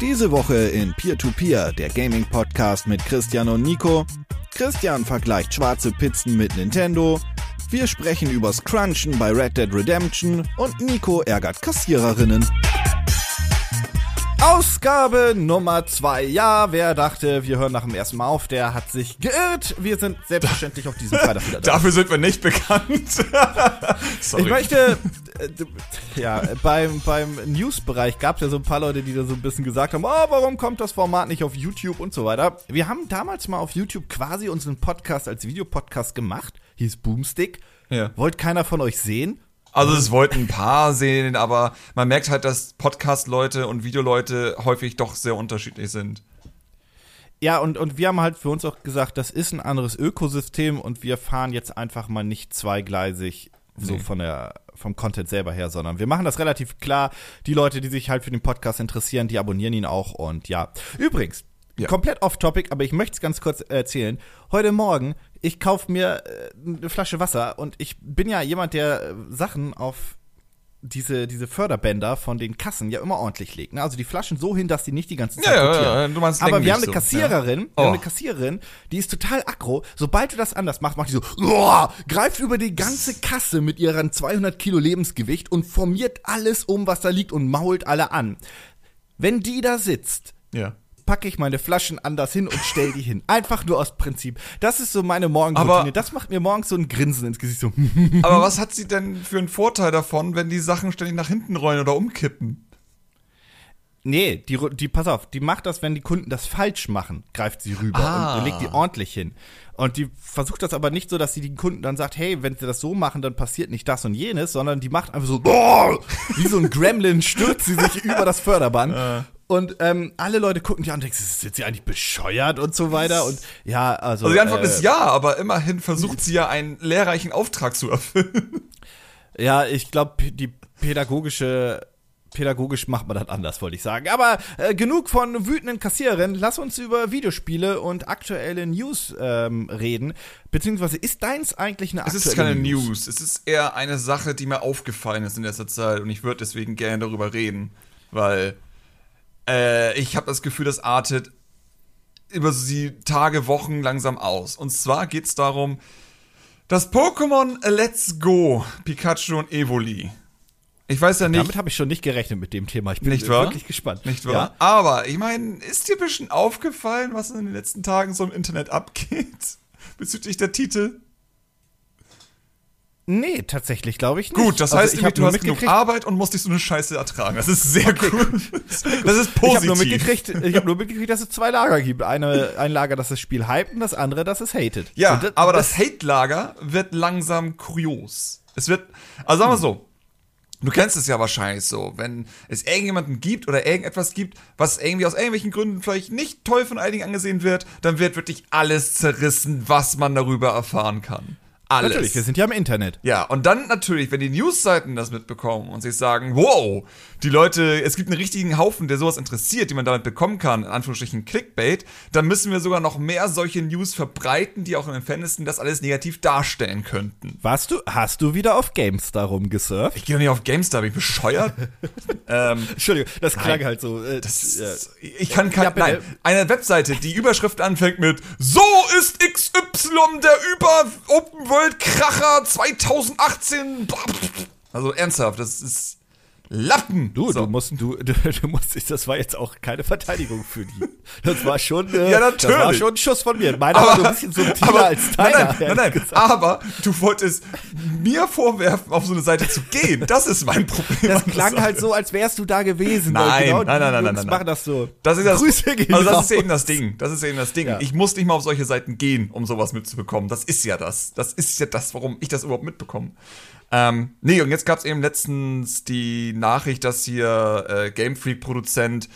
Diese Woche in Peer-to-Peer, der Gaming-Podcast mit Christian und Nico. Christian vergleicht schwarze Pizzen mit Nintendo. Wir sprechen übers Crunchen bei Red Dead Redemption und Nico ärgert Kassiererinnen. Ausgabe Nummer zwei. Ja, wer dachte, wir hören nach dem ersten Mal auf, der hat sich geirrt. Wir sind selbstverständlich auf diesem Freitag wieder da. Dafür sind wir nicht bekannt. Sorry. Ich möchte, äh, ja, beim, beim News-Bereich gab es ja so ein paar Leute, die da so ein bisschen gesagt haben, oh, warum kommt das Format nicht auf YouTube und so weiter. Wir haben damals mal auf YouTube quasi unseren Podcast als Videopodcast gemacht, hieß Boomstick. Ja. Wollt keiner von euch sehen? Also es wollten ein paar sehen, aber man merkt halt, dass Podcast-Leute und Videoleute häufig doch sehr unterschiedlich sind. Ja, und, und wir haben halt für uns auch gesagt, das ist ein anderes Ökosystem und wir fahren jetzt einfach mal nicht zweigleisig so nee. von der vom Content selber her, sondern wir machen das relativ klar. Die Leute, die sich halt für den Podcast interessieren, die abonnieren ihn auch und ja. Übrigens, ja. komplett off topic, aber ich möchte es ganz kurz erzählen. Heute Morgen ich kaufe mir äh, eine Flasche Wasser und ich bin ja jemand, der äh, Sachen auf diese, diese Förderbänder von den Kassen ja immer ordentlich legt. Ne? Also die Flaschen so hin, dass die nicht die ganze Zeit ja, rotieren. Ja, du meinst Aber wir haben eine Kassiererin, ja. oh. wir haben eine Kassiererin, die ist total aggro. Sobald du das anders machst, macht die so, oh, greift über die ganze Kasse mit ihren 200 Kilo Lebensgewicht und formiert alles um, was da liegt und mault alle an. Wenn die da sitzt, ja packe ich meine Flaschen anders hin und stell die hin. Einfach nur aus Prinzip. Das ist so meine Morgenroutine. Das macht mir morgens so ein Grinsen ins Gesicht. So. aber was hat sie denn für einen Vorteil davon, wenn die Sachen ständig nach hinten rollen oder umkippen? Nee, die, die, pass auf, die macht das, wenn die Kunden das falsch machen, greift sie rüber ah. und legt die ordentlich hin. Und die versucht das aber nicht so, dass sie den Kunden dann sagt, hey, wenn sie das so machen, dann passiert nicht das und jenes, sondern die macht einfach so, oh, wie so ein Gremlin stürzt sie sich über das Förderband. Und ähm, alle Leute gucken die an und denken, sind sie eigentlich bescheuert und so weiter. Und ja, also. Also die Antwort äh, ist ja, aber immerhin versucht sie ja einen lehrreichen Auftrag zu erfüllen. Ja, ich glaube, die pädagogische pädagogisch macht man das anders, wollte ich sagen. Aber äh, genug von wütenden Kassiererinnen. Lass uns über Videospiele und aktuelle News ähm, reden. Beziehungsweise ist deins eigentlich eine aktuelle News? Es ist keine News? News. Es ist eher eine Sache, die mir aufgefallen ist in letzter Zeit und ich würde deswegen gerne darüber reden, weil äh, ich habe das Gefühl, das artet über die Tage, Wochen langsam aus. Und zwar geht es darum, dass Pokémon Let's Go, Pikachu und Evoli. Ich weiß ja nicht. Damit habe ich schon nicht gerechnet mit dem Thema. Ich bin nicht wirklich wahr? gespannt. Nicht wahr? Ja? Aber ich meine, ist dir ein bisschen aufgefallen, was in den letzten Tagen so im Internet abgeht? Bezüglich der Titel? Nee, tatsächlich glaube ich nicht. Gut, das heißt, also, du hast genug Arbeit und musst dich so eine Scheiße ertragen. Das ist sehr okay. gut. Das ist positiv. Ich habe nur, mitgekriegt, ich hab nur mitgekriegt, dass es zwei Lager gibt. Eine, ein Lager, das das Spiel hypt und das andere, das es hatet. Ja, das, aber das, das Hate-Lager wird langsam kurios. Es wird, also sagen wir so, Du kennst es ja wahrscheinlich so, wenn es irgendjemanden gibt oder irgendetwas gibt, was irgendwie aus irgendwelchen Gründen vielleicht nicht toll von einigen angesehen wird, dann wird wirklich alles zerrissen, was man darüber erfahren kann alles. Natürlich, wir sind ja im Internet. Ja, und dann natürlich, wenn die Newsseiten das mitbekommen und sich sagen, wow, die Leute, es gibt einen richtigen Haufen, der sowas interessiert, die man damit bekommen kann, in Anführungsstrichen Clickbait, dann müssen wir sogar noch mehr solche News verbreiten, die auch im Fanesten das alles negativ darstellen könnten. Warst du, hast du wieder auf GameStar rumgesurft? Ich gehe doch nicht auf GameStar, bin ich bescheuert? ähm, Entschuldigung, das klang nein, halt so. Äh, das, ja. Ich kann kein, ja, nein, eine Webseite, die Überschrift anfängt mit So ist XY der über Open World Kracher 2018. Also ernsthaft, das ist Lappen. Du, so. du musst, du, du, du musst, das war jetzt auch keine Verteidigung für die. Das war schon, äh, ja, natürlich. das war schon ein Schuss von mir. Meiner war so ein bisschen subtiler aber, als deiner. Nein, nein, nein, nein. aber du wolltest mir vorwerfen, auf so eine Seite zu gehen. Das ist mein Problem. Das klang halt so, als wärst du da gewesen. Nein, genau, nein, nein, nein, nein, nein. machen das so. Das ist das, Grüße gehen Also das ist eben das Ding. Das ist eben das Ding. Ja. Ich muss nicht mal auf solche Seiten gehen, um sowas mitzubekommen. Das ist ja das. Das ist ja das, warum ich das überhaupt mitbekomme. Ähm, nee, und jetzt gab es eben letztens die Nachricht, dass hier äh, Game Freak-Produzent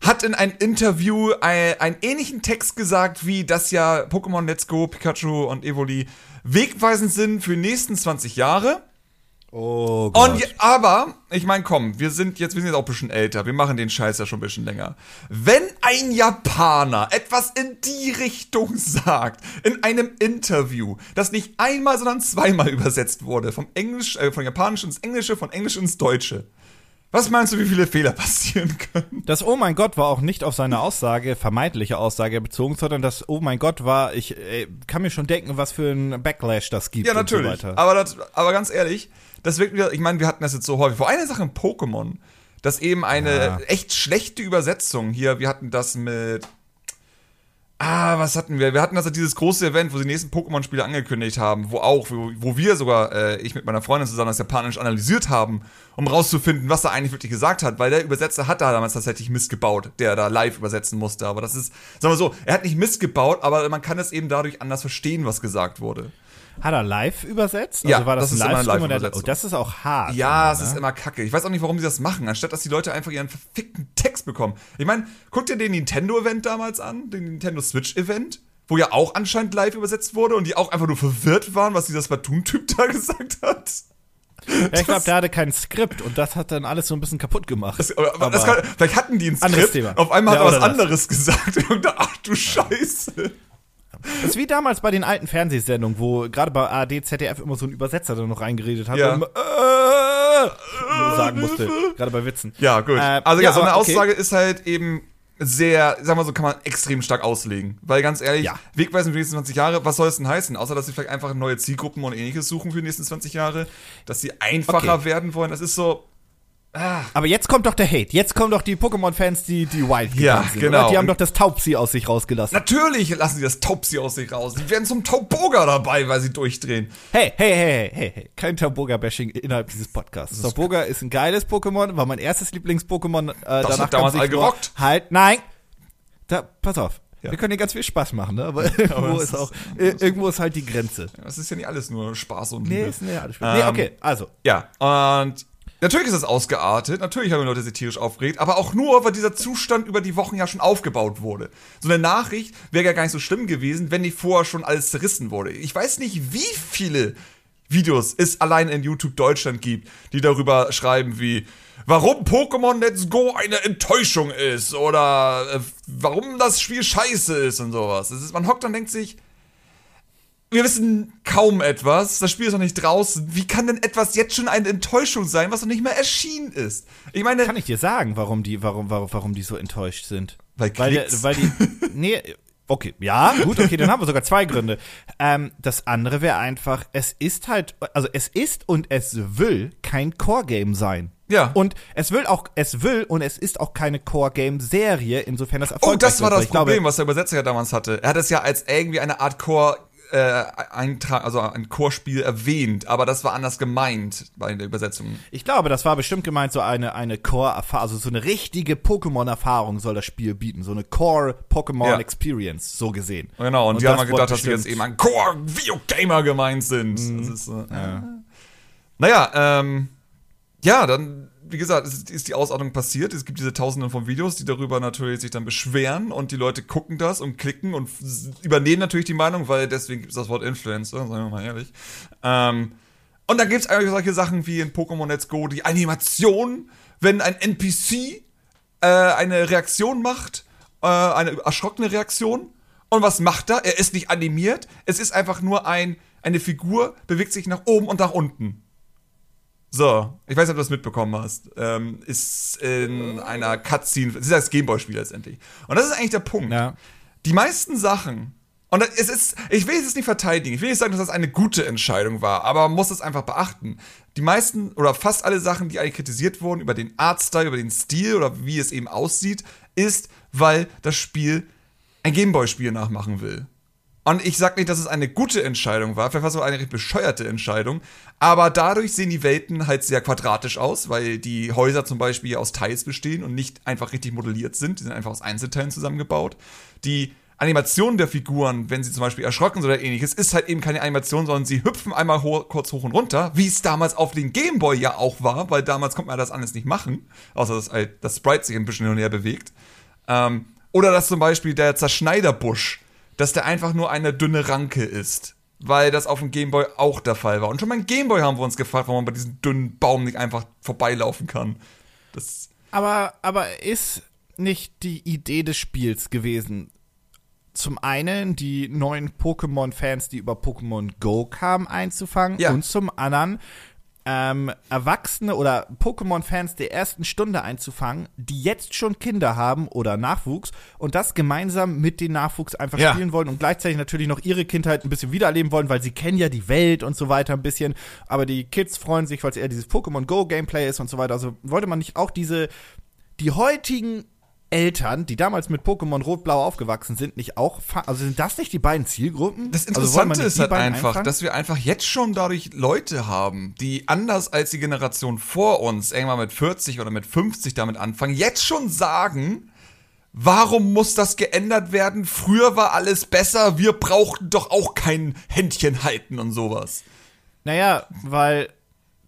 hat in einem Interview ein, einen ähnlichen Text gesagt, wie das ja Pokémon Let's Go, Pikachu und Evoli wegweisend sind für die nächsten 20 Jahre. Oh Gott. Und, aber, ich meine, komm, wir sind jetzt, wir sind jetzt auch ein bisschen älter, wir machen den Scheiß ja schon ein bisschen länger. Wenn ein Japaner etwas in die Richtung sagt, in einem Interview, das nicht einmal, sondern zweimal übersetzt wurde, vom Englisch, äh, von Japanisch ins Englische, von Englisch ins Deutsche, Was meinst du, wie viele Fehler passieren können? Das Oh mein Gott war auch nicht auf seine Aussage, vermeintliche Aussage bezogen, sondern das Oh mein Gott war, ich äh, kann mir schon denken, was für ein Backlash das gibt. Ja, natürlich. So aber, das, aber ganz ehrlich, das wirkt wieder, ich meine, wir hatten das jetzt so häufig. Vor einer Sache in Pokémon, dass eben eine ja. echt schlechte Übersetzung hier, wir hatten das mit Ah, was hatten wir? Wir hatten also dieses große Event, wo sie die nächsten Pokémon-Spiele angekündigt haben, wo auch, wo, wo wir sogar, äh, ich mit meiner Freundin zusammen das Japanisch analysiert haben, um rauszufinden, was er eigentlich wirklich gesagt hat, weil der Übersetzer hat da damals tatsächlich Mist gebaut, der da live übersetzen musste. Aber das ist, sagen wir so, er hat nicht Mist gebaut, aber man kann es eben dadurch anders verstehen, was gesagt wurde. Hat er live übersetzt? Also ja, war das, das ist ein immer live übersetzt. Oh, das ist auch hart. Ja, es ne? ist immer kacke. Ich weiß auch nicht, warum sie das machen, anstatt dass die Leute einfach ihren verfickten Text bekommen. Ich meine, guck dir den Nintendo-Event damals an, den Nintendo Switch-Event, wo ja auch anscheinend live übersetzt wurde und die auch einfach nur verwirrt waren, was dieser Splatoon-Typ da gesagt hat. Ja, ich glaube, der hatte kein Skript und das hat dann alles so ein bisschen kaputt gemacht. Das, aber, aber das kann, vielleicht hatten die ein Skript, auf einmal ja, hat er was anderes das. gesagt und dachte, ach du Scheiße. Das ist wie damals bei den alten Fernsehsendungen, wo gerade bei ARD, ZDF immer so ein Übersetzer da noch reingeredet hat ja. und äh, sagen musste, gerade bei Witzen. Ja, gut. Äh, also ja, so eine okay. Aussage ist halt eben sehr, sagen wir so, kann man extrem stark auslegen. Weil ganz ehrlich, ja. Wegweisend für die nächsten 20 Jahre, was soll es denn heißen? Außer, dass sie vielleicht einfach neue Zielgruppen und ähnliches suchen für die nächsten 20 Jahre, dass sie einfacher okay. werden wollen. Das ist so, Aber jetzt kommt doch der Hate. Jetzt kommen doch die Pokémon-Fans, die, die wild ja, sind. Genau. Oder? Die haben doch das Taubsi aus sich rausgelassen. Natürlich lassen sie das Taubsi aus sich raus. Die werden zum Tauboga dabei, weil sie durchdrehen. Hey, hey, hey, hey, hey. Kein Tauboga-Bashing innerhalb dieses Podcasts. Tauboga ist ein geiles Pokémon, war mein erstes Lieblings-Pokémon. Äh, das danach hat damals all gerockt. Halt, nein. Da, pass auf. Ja. Wir können hier ganz viel Spaß machen, ne? Aber, irgendwo ist, ist auch, ist, irgendwo ist halt die Grenze. Das ist ja nicht alles nur Spaß und Liebe. Nee, ist nicht alles Spaß. Ähm, nee, okay, also. Ja, und Natürlich ist es ausgeartet, natürlich haben die Leute sich tierisch aufgeregt, aber auch nur, weil dieser Zustand über die Wochen ja schon aufgebaut wurde. So eine Nachricht wäre ja gar nicht so schlimm gewesen, wenn nicht vorher schon alles zerrissen wurde. Ich weiß nicht, wie viele Videos es allein in YouTube Deutschland gibt, die darüber schreiben wie, warum Pokémon Let's Go eine Enttäuschung ist oder äh, warum das Spiel scheiße ist und sowas. Ist, man hockt und denkt sich, wir wissen kaum etwas. Das Spiel ist noch nicht draußen. Wie kann denn etwas jetzt schon eine Enttäuschung sein, was noch nicht mehr erschienen ist? Ich meine. Kann ich dir sagen, warum die, warum, warum, warum die so enttäuscht sind? Weil, weil, die, weil die. Nee, okay, ja, gut, okay, dann haben wir sogar zwei Gründe. Ähm, das andere wäre einfach, es ist halt, also es ist und es will kein Core-Game sein. Ja. Und es will auch, es will und es ist auch keine Core-Game-Serie, insofern das erfolgreich Oh, das war das Problem, glaube, was der Übersetzer ja damals hatte. Er hat es ja als irgendwie eine Art Core äh, Eintrag, also ein Chorspiel erwähnt, aber das war anders gemeint bei der Übersetzung. Ich glaube, das war bestimmt gemeint, so eine, eine Core-Erfahrung, also so eine richtige Pokémon-Erfahrung soll das Spiel bieten, so eine Core-Pokémon-Experience, ja. so gesehen. Genau, und, und die haben mal gedacht, dass sie jetzt eben ein Core-Videogamer gemeint sind. Mhm. Das ist, äh, ja. Naja, ähm, ja, dann wie gesagt, es ist die Ausordnung passiert. Es gibt diese Tausenden von Videos, die darüber natürlich sich dann beschweren und die Leute gucken das und klicken und übernehmen natürlich die Meinung, weil deswegen gibt es das Wort Influencer, sagen wir mal ehrlich. Ähm, und dann gibt es eigentlich solche Sachen wie in Pokémon Let's Go die Animation, wenn ein NPC äh, eine Reaktion macht, äh, eine erschrockene Reaktion. Und was macht er? Er ist nicht animiert. Es ist einfach nur ein, eine Figur, bewegt sich nach oben und nach unten. So, ich weiß nicht, ob du das mitbekommen hast. Ähm, ist in einer Cutscene, das ist das Gameboy-Spiel letztendlich. Und das ist eigentlich der Punkt. Ja. Die meisten Sachen, und es ist, ich will es nicht verteidigen, ich will nicht sagen, dass das eine gute Entscheidung war, aber man muss es einfach beachten. Die meisten oder fast alle Sachen, die eigentlich kritisiert wurden über den Artstyle, über den Stil oder wie es eben aussieht, ist, weil das Spiel ein Gameboy-Spiel nachmachen will. Und ich sag nicht, dass es eine gute Entscheidung war, vielleicht war es auch eine recht bescheuerte Entscheidung, aber dadurch sehen die Welten halt sehr quadratisch aus, weil die Häuser zum Beispiel aus Teils bestehen und nicht einfach richtig modelliert sind, die sind einfach aus Einzelteilen zusammengebaut. Die Animation der Figuren, wenn sie zum Beispiel erschrocken oder ähnliches, ist halt eben keine Animation, sondern sie hüpfen einmal ho kurz hoch und runter, wie es damals auf den Gameboy ja auch war, weil damals konnte man das alles nicht machen, außer dass halt das Sprite sich ein bisschen hin und her bewegt. Ähm, oder dass zum Beispiel der Zerschneiderbusch dass der einfach nur eine dünne Ranke ist. Weil das auf dem Gameboy auch der Fall war. Und schon beim Gameboy haben wir uns gefragt, warum man bei diesem dünnen Baum nicht einfach vorbeilaufen kann. Das aber, aber ist nicht die Idee des Spiels gewesen, zum einen die neuen Pokémon-Fans, die über Pokémon Go kamen, einzufangen ja. und zum anderen ähm, Erwachsene oder Pokémon-Fans der ersten Stunde einzufangen, die jetzt schon Kinder haben oder Nachwuchs und das gemeinsam mit den Nachwuchs einfach ja. spielen wollen und gleichzeitig natürlich noch ihre Kindheit ein bisschen wiedererleben wollen, weil sie kennen ja die Welt und so weiter ein bisschen. Aber die Kids freuen sich, weil es eher dieses Pokémon Go Gameplay ist und so weiter. Also wollte man nicht auch diese die heutigen Eltern, die damals mit Pokémon Rot-Blau aufgewachsen sind, nicht auch, also sind das nicht die beiden Zielgruppen? Das also Interessante also ist halt einfach, einfangen? dass wir einfach jetzt schon dadurch Leute haben, die anders als die Generation vor uns, irgendwann mit 40 oder mit 50 damit anfangen, jetzt schon sagen, warum muss das geändert werden? Früher war alles besser, wir brauchten doch auch kein Händchen halten und sowas. Naja, weil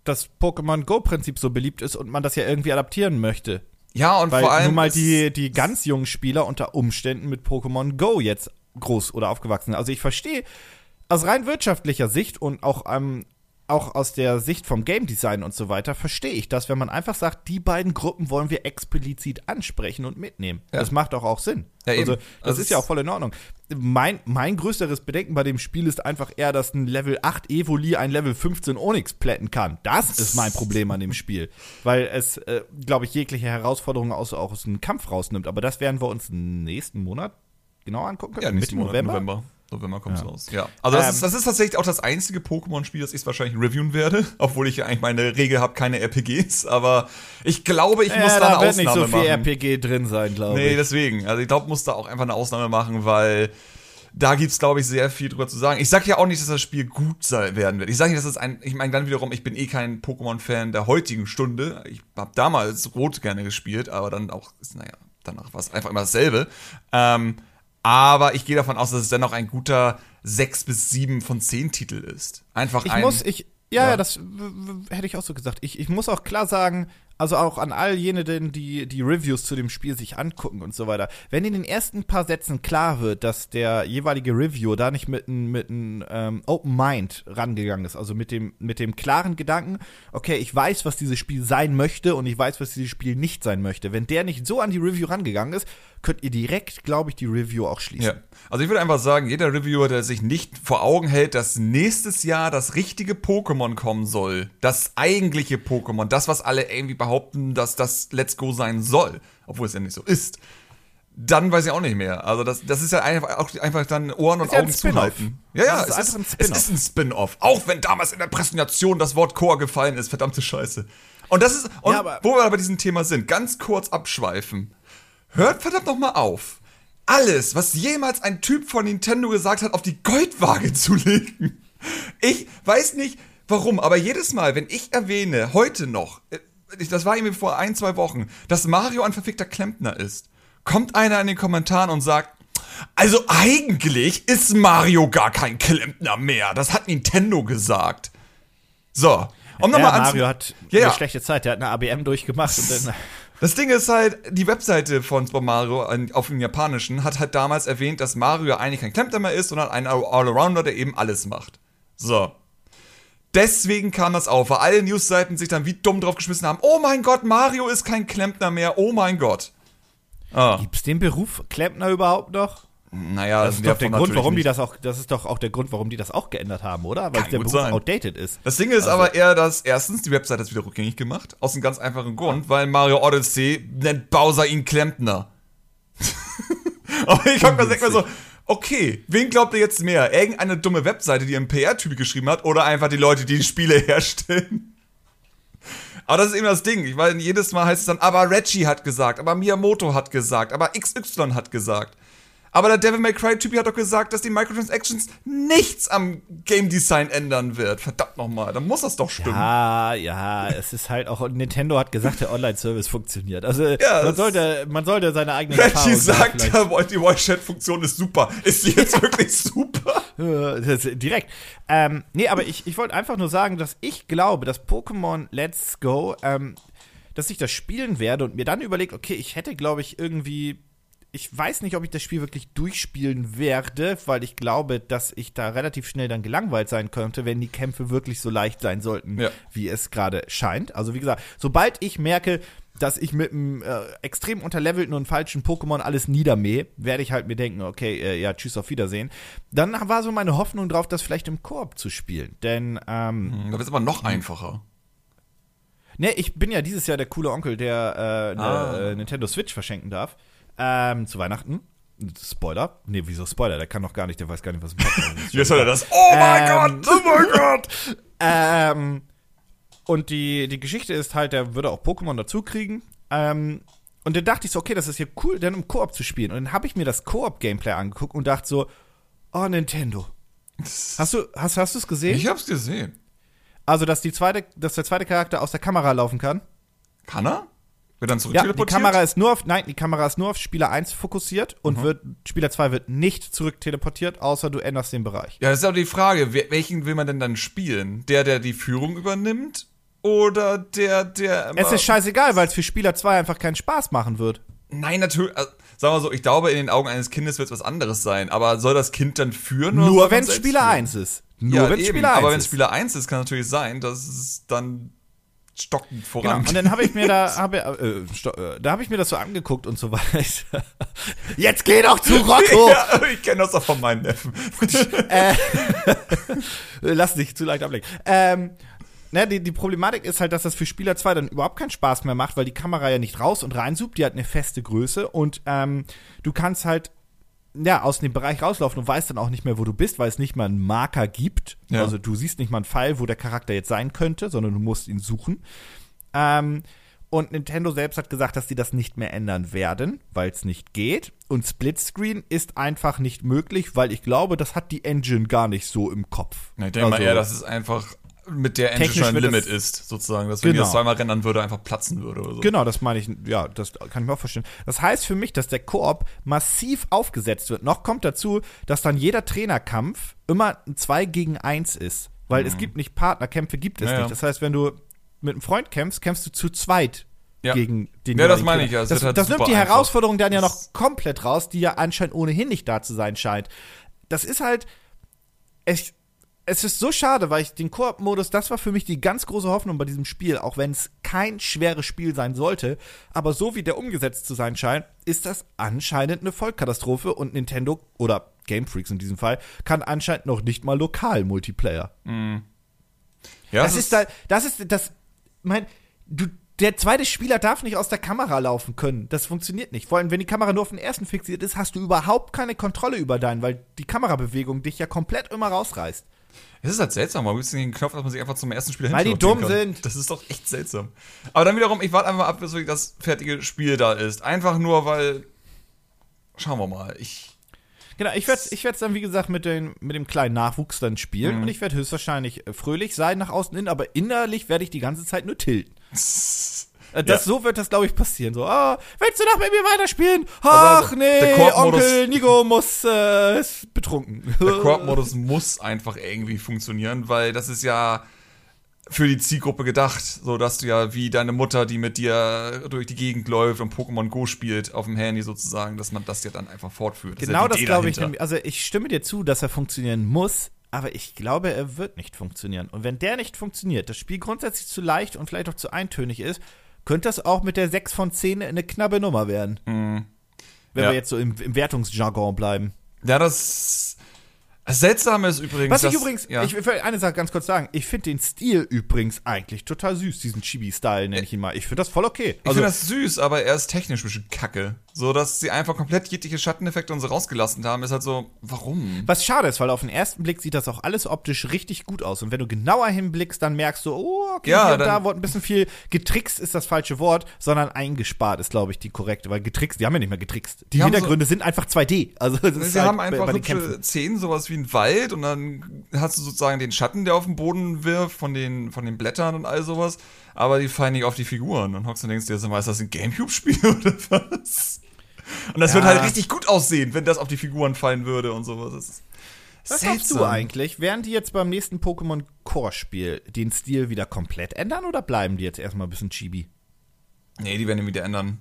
das Pokémon Go-Prinzip so beliebt ist und man das ja irgendwie adaptieren möchte. Ja, und Weil vor allem. Nur mal die, die ganz jungen Spieler unter Umständen mit Pokémon Go jetzt groß oder aufgewachsen. Also ich verstehe aus rein wirtschaftlicher Sicht und auch ähm, auch aus der Sicht vom Game Design und so weiter verstehe ich das, wenn man einfach sagt, die beiden Gruppen wollen wir explizit ansprechen und mitnehmen. Ja. Das macht doch auch Sinn. Ja, also, das also ist ja auch voll in Ordnung. Mein, mein größeres Bedenken bei dem Spiel ist einfach eher, dass ein Level 8 Evoli ein Level 15 Onyx plätten kann. Das ist mein Problem an dem Spiel. Weil es, äh, glaube ich, jegliche Herausforderungen aus, auch aus dem Kampf rausnimmt. Aber das werden wir uns nächsten Monat genau angucken können. Ja, Mitte November. November. November kommt es ja. raus. Ja. Also das, ähm, ist, das ist tatsächlich auch das einzige Pokémon-Spiel, das ich wahrscheinlich reviewen werde, obwohl ich ja eigentlich meine Regel habe, keine RPGs. Aber ich glaube, ich muss da, da eine Ausnahme machen. Da wird nicht so viel machen. RPG drin sein, glaube ich. Nee, deswegen. Also ich glaube, muss da auch einfach eine Ausnahme machen, weil da gibt es, glaube ich, sehr viel drüber zu sagen. Ich sage ja auch nicht, dass das Spiel gut sein werden wird. Ich sage nicht, dass es ein. Ich meine dann wiederum, ich bin eh kein Pokémon-Fan der heutigen Stunde. Ich habe damals Rot gerne gespielt, aber dann auch, naja, danach war es einfach immer dasselbe. Ähm, aber ich gehe davon aus, dass es dennoch ein guter 6 bis 7 von 10 Titel ist. Einfach ich ein. Muss, ich, ja, ja, das hätte ich auch so gesagt. Ich, ich muss auch klar sagen, also auch an all jene, die die Reviews zu dem Spiel sich angucken und so weiter. Wenn in den ersten paar Sätzen klar wird, dass der jeweilige Reviewer da nicht mit einem mit ähm, Open Mind rangegangen ist, also mit dem, mit dem klaren Gedanken, okay, ich weiß, was dieses Spiel sein möchte und ich weiß, was dieses Spiel nicht sein möchte. Wenn der nicht so an die Review rangegangen ist, könnt ihr direkt, glaube ich, die Review auch schließen. Ja. Also ich würde einfach sagen, jeder Reviewer, der sich nicht vor Augen hält, dass nächstes Jahr das richtige Pokémon kommen soll, das eigentliche Pokémon, das, was alle irgendwie behaupten, dass das Let's Go sein soll, obwohl es ja nicht so ist, dann weiß ich auch nicht mehr. Also das, das ist ja einfach, auch einfach dann Ohren und Augen zuhalten. Ja, ja, es ist, ein es ist ein Spin-off. Auch wenn damals in der Präsentation das Wort Core gefallen ist, verdammte Scheiße. Und das ist, und ja, wo wir aber bei diesem Thema sind, ganz kurz abschweifen. Hört verdammt noch mal auf, alles, was jemals ein Typ von Nintendo gesagt hat, auf die Goldwaage zu legen. Ich weiß nicht warum, aber jedes Mal, wenn ich erwähne, heute noch, äh, das war irgendwie vor ein, zwei Wochen, dass Mario ein verfickter Klempner ist, kommt einer in den Kommentaren und sagt, also eigentlich ist Mario gar kein Klempner mehr. Das hat Nintendo gesagt. So. Um ja, Mario hat ja, eine schlechte Zeit. Der hat eine ABM durchgemacht und dann das Ding ist halt, die Webseite von Super Mario auf dem Japanischen hat halt damals erwähnt, dass Mario eigentlich kein Klempner mehr ist, sondern ein Allrounder, der eben alles macht. So. Deswegen kam das auf, weil alle Newsseiten sich dann wie dumm drauf geschmissen haben. Oh mein Gott, Mario ist kein Klempner mehr. Oh mein Gott. Ah. Gibt's den Beruf Klempner überhaupt noch? Naja, das ist doch der Grund, warum die das auch, das ist doch auch der Grund, warum die das auch geändert haben, oder? Weil der Beruf sein. outdated ist. Das Ding ist also. aber eher, dass erstens die Website das wieder rückgängig gemacht, aus einem ganz einfachen Grund, weil Mario Odyssey nennt Bowser ihn Klempner. aber ich hab mir so, okay, wen glaubt ihr jetzt mehr? Irgendeine dumme Webseite, die einen PR-Typ geschrieben hat, oder einfach die Leute, die die Spiele herstellen? Aber das ist eben das Ding. Ich meine, jedes Mal heißt es dann, aber Reggie hat gesagt, aber Miyamoto hat gesagt, aber XY hat gesagt. Aber der Devil May Cry Typ hat doch gesagt, dass die Microtransactions nichts am Game Design ändern wird. Verdammt nochmal, dann muss das doch stimmen. Ja, ja, es ist halt auch, Nintendo hat gesagt, der Online-Service funktioniert. Also, ja, man, sollte, man sollte seine eigenen Reggie sagt, ja, die Voice-Chat-Funktion ist super. Ist die jetzt wirklich super? Direkt. Ähm, nee, aber ich, ich wollte einfach nur sagen, dass ich glaube, dass Pokémon Let's Go, ähm, dass ich das spielen werde und mir dann überlegt, okay, ich hätte, glaube ich, irgendwie ich weiß nicht, ob ich das Spiel wirklich durchspielen werde, weil ich glaube, dass ich da relativ schnell dann gelangweilt sein könnte, wenn die Kämpfe wirklich so leicht sein sollten, ja. wie es gerade scheint. Also wie gesagt, sobald ich merke, dass ich mit einem äh, extrem unterlevelten und falschen Pokémon alles niedermähe, werde ich halt mir denken, okay, äh, ja, tschüss, auf Wiedersehen. Dann war so meine Hoffnung drauf, das vielleicht im Koop zu spielen. Denn, ähm. Hm, da wird es aber noch einfacher. Ne, ich bin ja dieses Jahr der coole Onkel, der äh, eine Ah. Nintendo Switch verschenken darf. Ähm, zu Weihnachten. Spoiler. Nee, wieso Spoiler? Der kann noch gar nicht, der weiß gar nicht, was im Podcast ist. Jetzt soll er das. Oh mein Ähm, Gott! Oh mein Gott! Ähm, und die, die Geschichte ist halt, der würde auch Pokémon dazu kriegen. Ähm, und dann dachte ich so, okay, das ist ja cool, dann im Koop zu spielen. Und dann habe ich mir das Koop-Gameplay angeguckt und dachte so, oh, Nintendo. Hast du hast, hast du es gesehen? Ich hab's gesehen. Also, dass, die zweite, dass der zweite Charakter aus der Kamera laufen kann? Kann er? Wird dann zurück Ja, die teleportiert? Kamera ist nur auf, nein, die Kamera ist nur auf Spieler 1 fokussiert und Mhm. wird, Spieler 2 wird nicht zurück teleportiert, außer du änderst den Bereich. Ja, das ist aber die Frage, welchen will man denn dann spielen? Der, der die Führung übernimmt? Oder der, der. Es ist scheißegal, weil es für Spieler 2 einfach keinen Spaß machen wird. Nein, natürlich. Also, sagen wir so, ich glaube, in den Augen eines Kindes wird es was anderes sein. Aber soll das Kind dann führen? oder Nur wenn selbst Spieler führen? 1 ist. Nur Ja, wenn Spieler 1 aber wenn ist. Spieler 1 ist, kann natürlich sein, dass es dann stockend Genau. voran. Und dann habe ich mir da, habe, äh, äh, da habe ich mir das so angeguckt und so weiter. Jetzt geh doch zu Rocco! ja, ich kenne das auch von meinen Neffen. Lass dich zu leicht ablenken. Ähm, ne, die, die Problematik ist halt, dass das für Spieler 2 dann überhaupt keinen Spaß mehr macht, weil die Kamera ja nicht raus und reinzoomt, die hat eine feste Größe und ähm, du kannst halt ja, aus dem Bereich rauslaufen und weißt dann auch nicht mehr, wo du bist, weil es nicht mal einen Marker gibt. Ja. Also du siehst nicht mal einen Pfeil, wo der Charakter jetzt sein könnte, sondern du musst ihn suchen. Ähm, und Nintendo selbst hat gesagt, dass sie das nicht mehr ändern werden, weil es nicht geht. Und Splitscreen ist einfach nicht möglich, weil ich glaube, das hat die Engine gar nicht so im Kopf. Na, ich denke mal Also- eher, dass es einfach mit der Engine schon ein Limit das- ist, sozusagen. Dass wenn Genau. das zweimal rendern würde, einfach platzen würde oder so. Genau, das meine ich, ja, das kann ich mir auch verstehen. Das heißt für mich, dass der Koop massiv aufgesetzt wird. Noch kommt dazu, dass dann jeder Trainerkampf immer ein 2 gegen 1 ist. Weil es gibt nicht Partnerkämpfe, gibt es Mhm. Ja, nicht. Das heißt, wenn du mit einem Freund kämpfst, kämpfst du zu zweit Ja. gegen den Ja, das meine ich ja. Das, wird halt das nimmt die einfach. Herausforderung dann ja noch Das- komplett raus, die ja anscheinend ohnehin nicht da zu sein scheint. Das ist halt, es, es ist so schade, weil ich den Koop-Modus, das war für mich die ganz große Hoffnung bei diesem Spiel, auch wenn es kein schweres Spiel sein sollte. Aber so wie der umgesetzt zu sein scheint, ist das anscheinend eine Vollkatastrophe und Nintendo oder Game Freaks in diesem Fall kann anscheinend noch nicht mal lokal Multiplayer. Ja, das ist da, das ist das, mein, du, der zweite Spieler darf nicht aus der Kamera laufen können. Das funktioniert nicht. Vor allem, wenn die Kamera nur auf den ersten fixiert ist, hast du überhaupt keine Kontrolle über deinen, weil die Kamerabewegung dich ja komplett immer rausreißt. Es ist halt seltsam, warum gibt es den Knopf, dass man sich einfach zum ersten Spiel Weil die dumm kann? sind. Das ist doch echt seltsam. Aber dann wiederum, ich warte einfach ab, bis wirklich das fertige Spiel da ist. Einfach nur, weil. Schauen wir mal. Ich. Genau, ich werde ich werd's dann, wie gesagt, mit, den, mit dem kleinen Nachwuchs dann spielen Mhm. und ich werde höchstwahrscheinlich äh, fröhlich sein nach außen hin, aber innerlich werde ich die ganze Zeit nur tilten. Äh, Das, So wird das, glaube ich, passieren. So, ah, willst du noch mit mir weiterspielen? Ach, Aber nee, Onkel Nico muss, äh, ist betrunken. Der Koop-Modus muss einfach irgendwie funktionieren, weil das ist ja für die Zielgruppe gedacht, so dass du ja wie deine Mutter, die mit dir durch die Gegend läuft und Pokémon Go spielt auf dem Handy sozusagen, dass man das ja dann einfach fortführt. Genau ja die das glaube ich. nämlich. Also ich stimme dir zu, dass er funktionieren muss, aber ich glaube, er wird nicht funktionieren. Und wenn der nicht funktioniert, das Spiel grundsätzlich zu leicht und vielleicht auch zu eintönig ist, könnte das auch mit der 6 von 10 eine knappe Nummer werden. Wenn Mhm. Ja. wir jetzt so im, im Wertungsjargon bleiben. Ja, das, das Seltsame ist übrigens. Was ich dass- übrigens, ja. ich will eine Sache ganz kurz sagen, ich finde den Stil übrigens eigentlich total süß, diesen Chibi-Style nenne ich ihn mal. Ich finde das voll okay. Ich finde das süß, aber er ist technisch ein bisschen kacke. So, dass sie einfach komplett jegliche Schatteneffekte und so rausgelassen haben, ist halt so, warum? Was schade ist, weil auf den ersten Blick sieht das auch alles optisch richtig gut aus. Und wenn du genauer hinblickst, dann merkst du, oh, okay, Ja, hier und dann- da wurde ein bisschen viel getrickst ist das falsche Wort, sondern eingespart ist, glaube ich, die korrekte. Weil getrickst, die haben ja nicht mehr getrickst. Die, Die Hintergründe sind einfach 2D. Also das ist Sie halt haben bei- einfach bei den hübsche. Szenen, sowas wie ein Wald, und dann hast du sozusagen den Schatten, der auf den Boden wirft, von den, von den Blättern und all sowas, aber die fallen nicht auf die Figuren. Und hockst und denkst dir, mal, ist das ein Gamecube-Spiel oder was? Und das Ja. wird halt richtig gut aussehen, wenn das auf die Figuren fallen würde und sowas. Das ist Was glaubst du eigentlich? Werden die jetzt beim nächsten Pokémon Core-Spiel den Stil wieder komplett ändern oder bleiben die jetzt erstmal ein bisschen chibi? Nee, die werden ihn wieder ändern.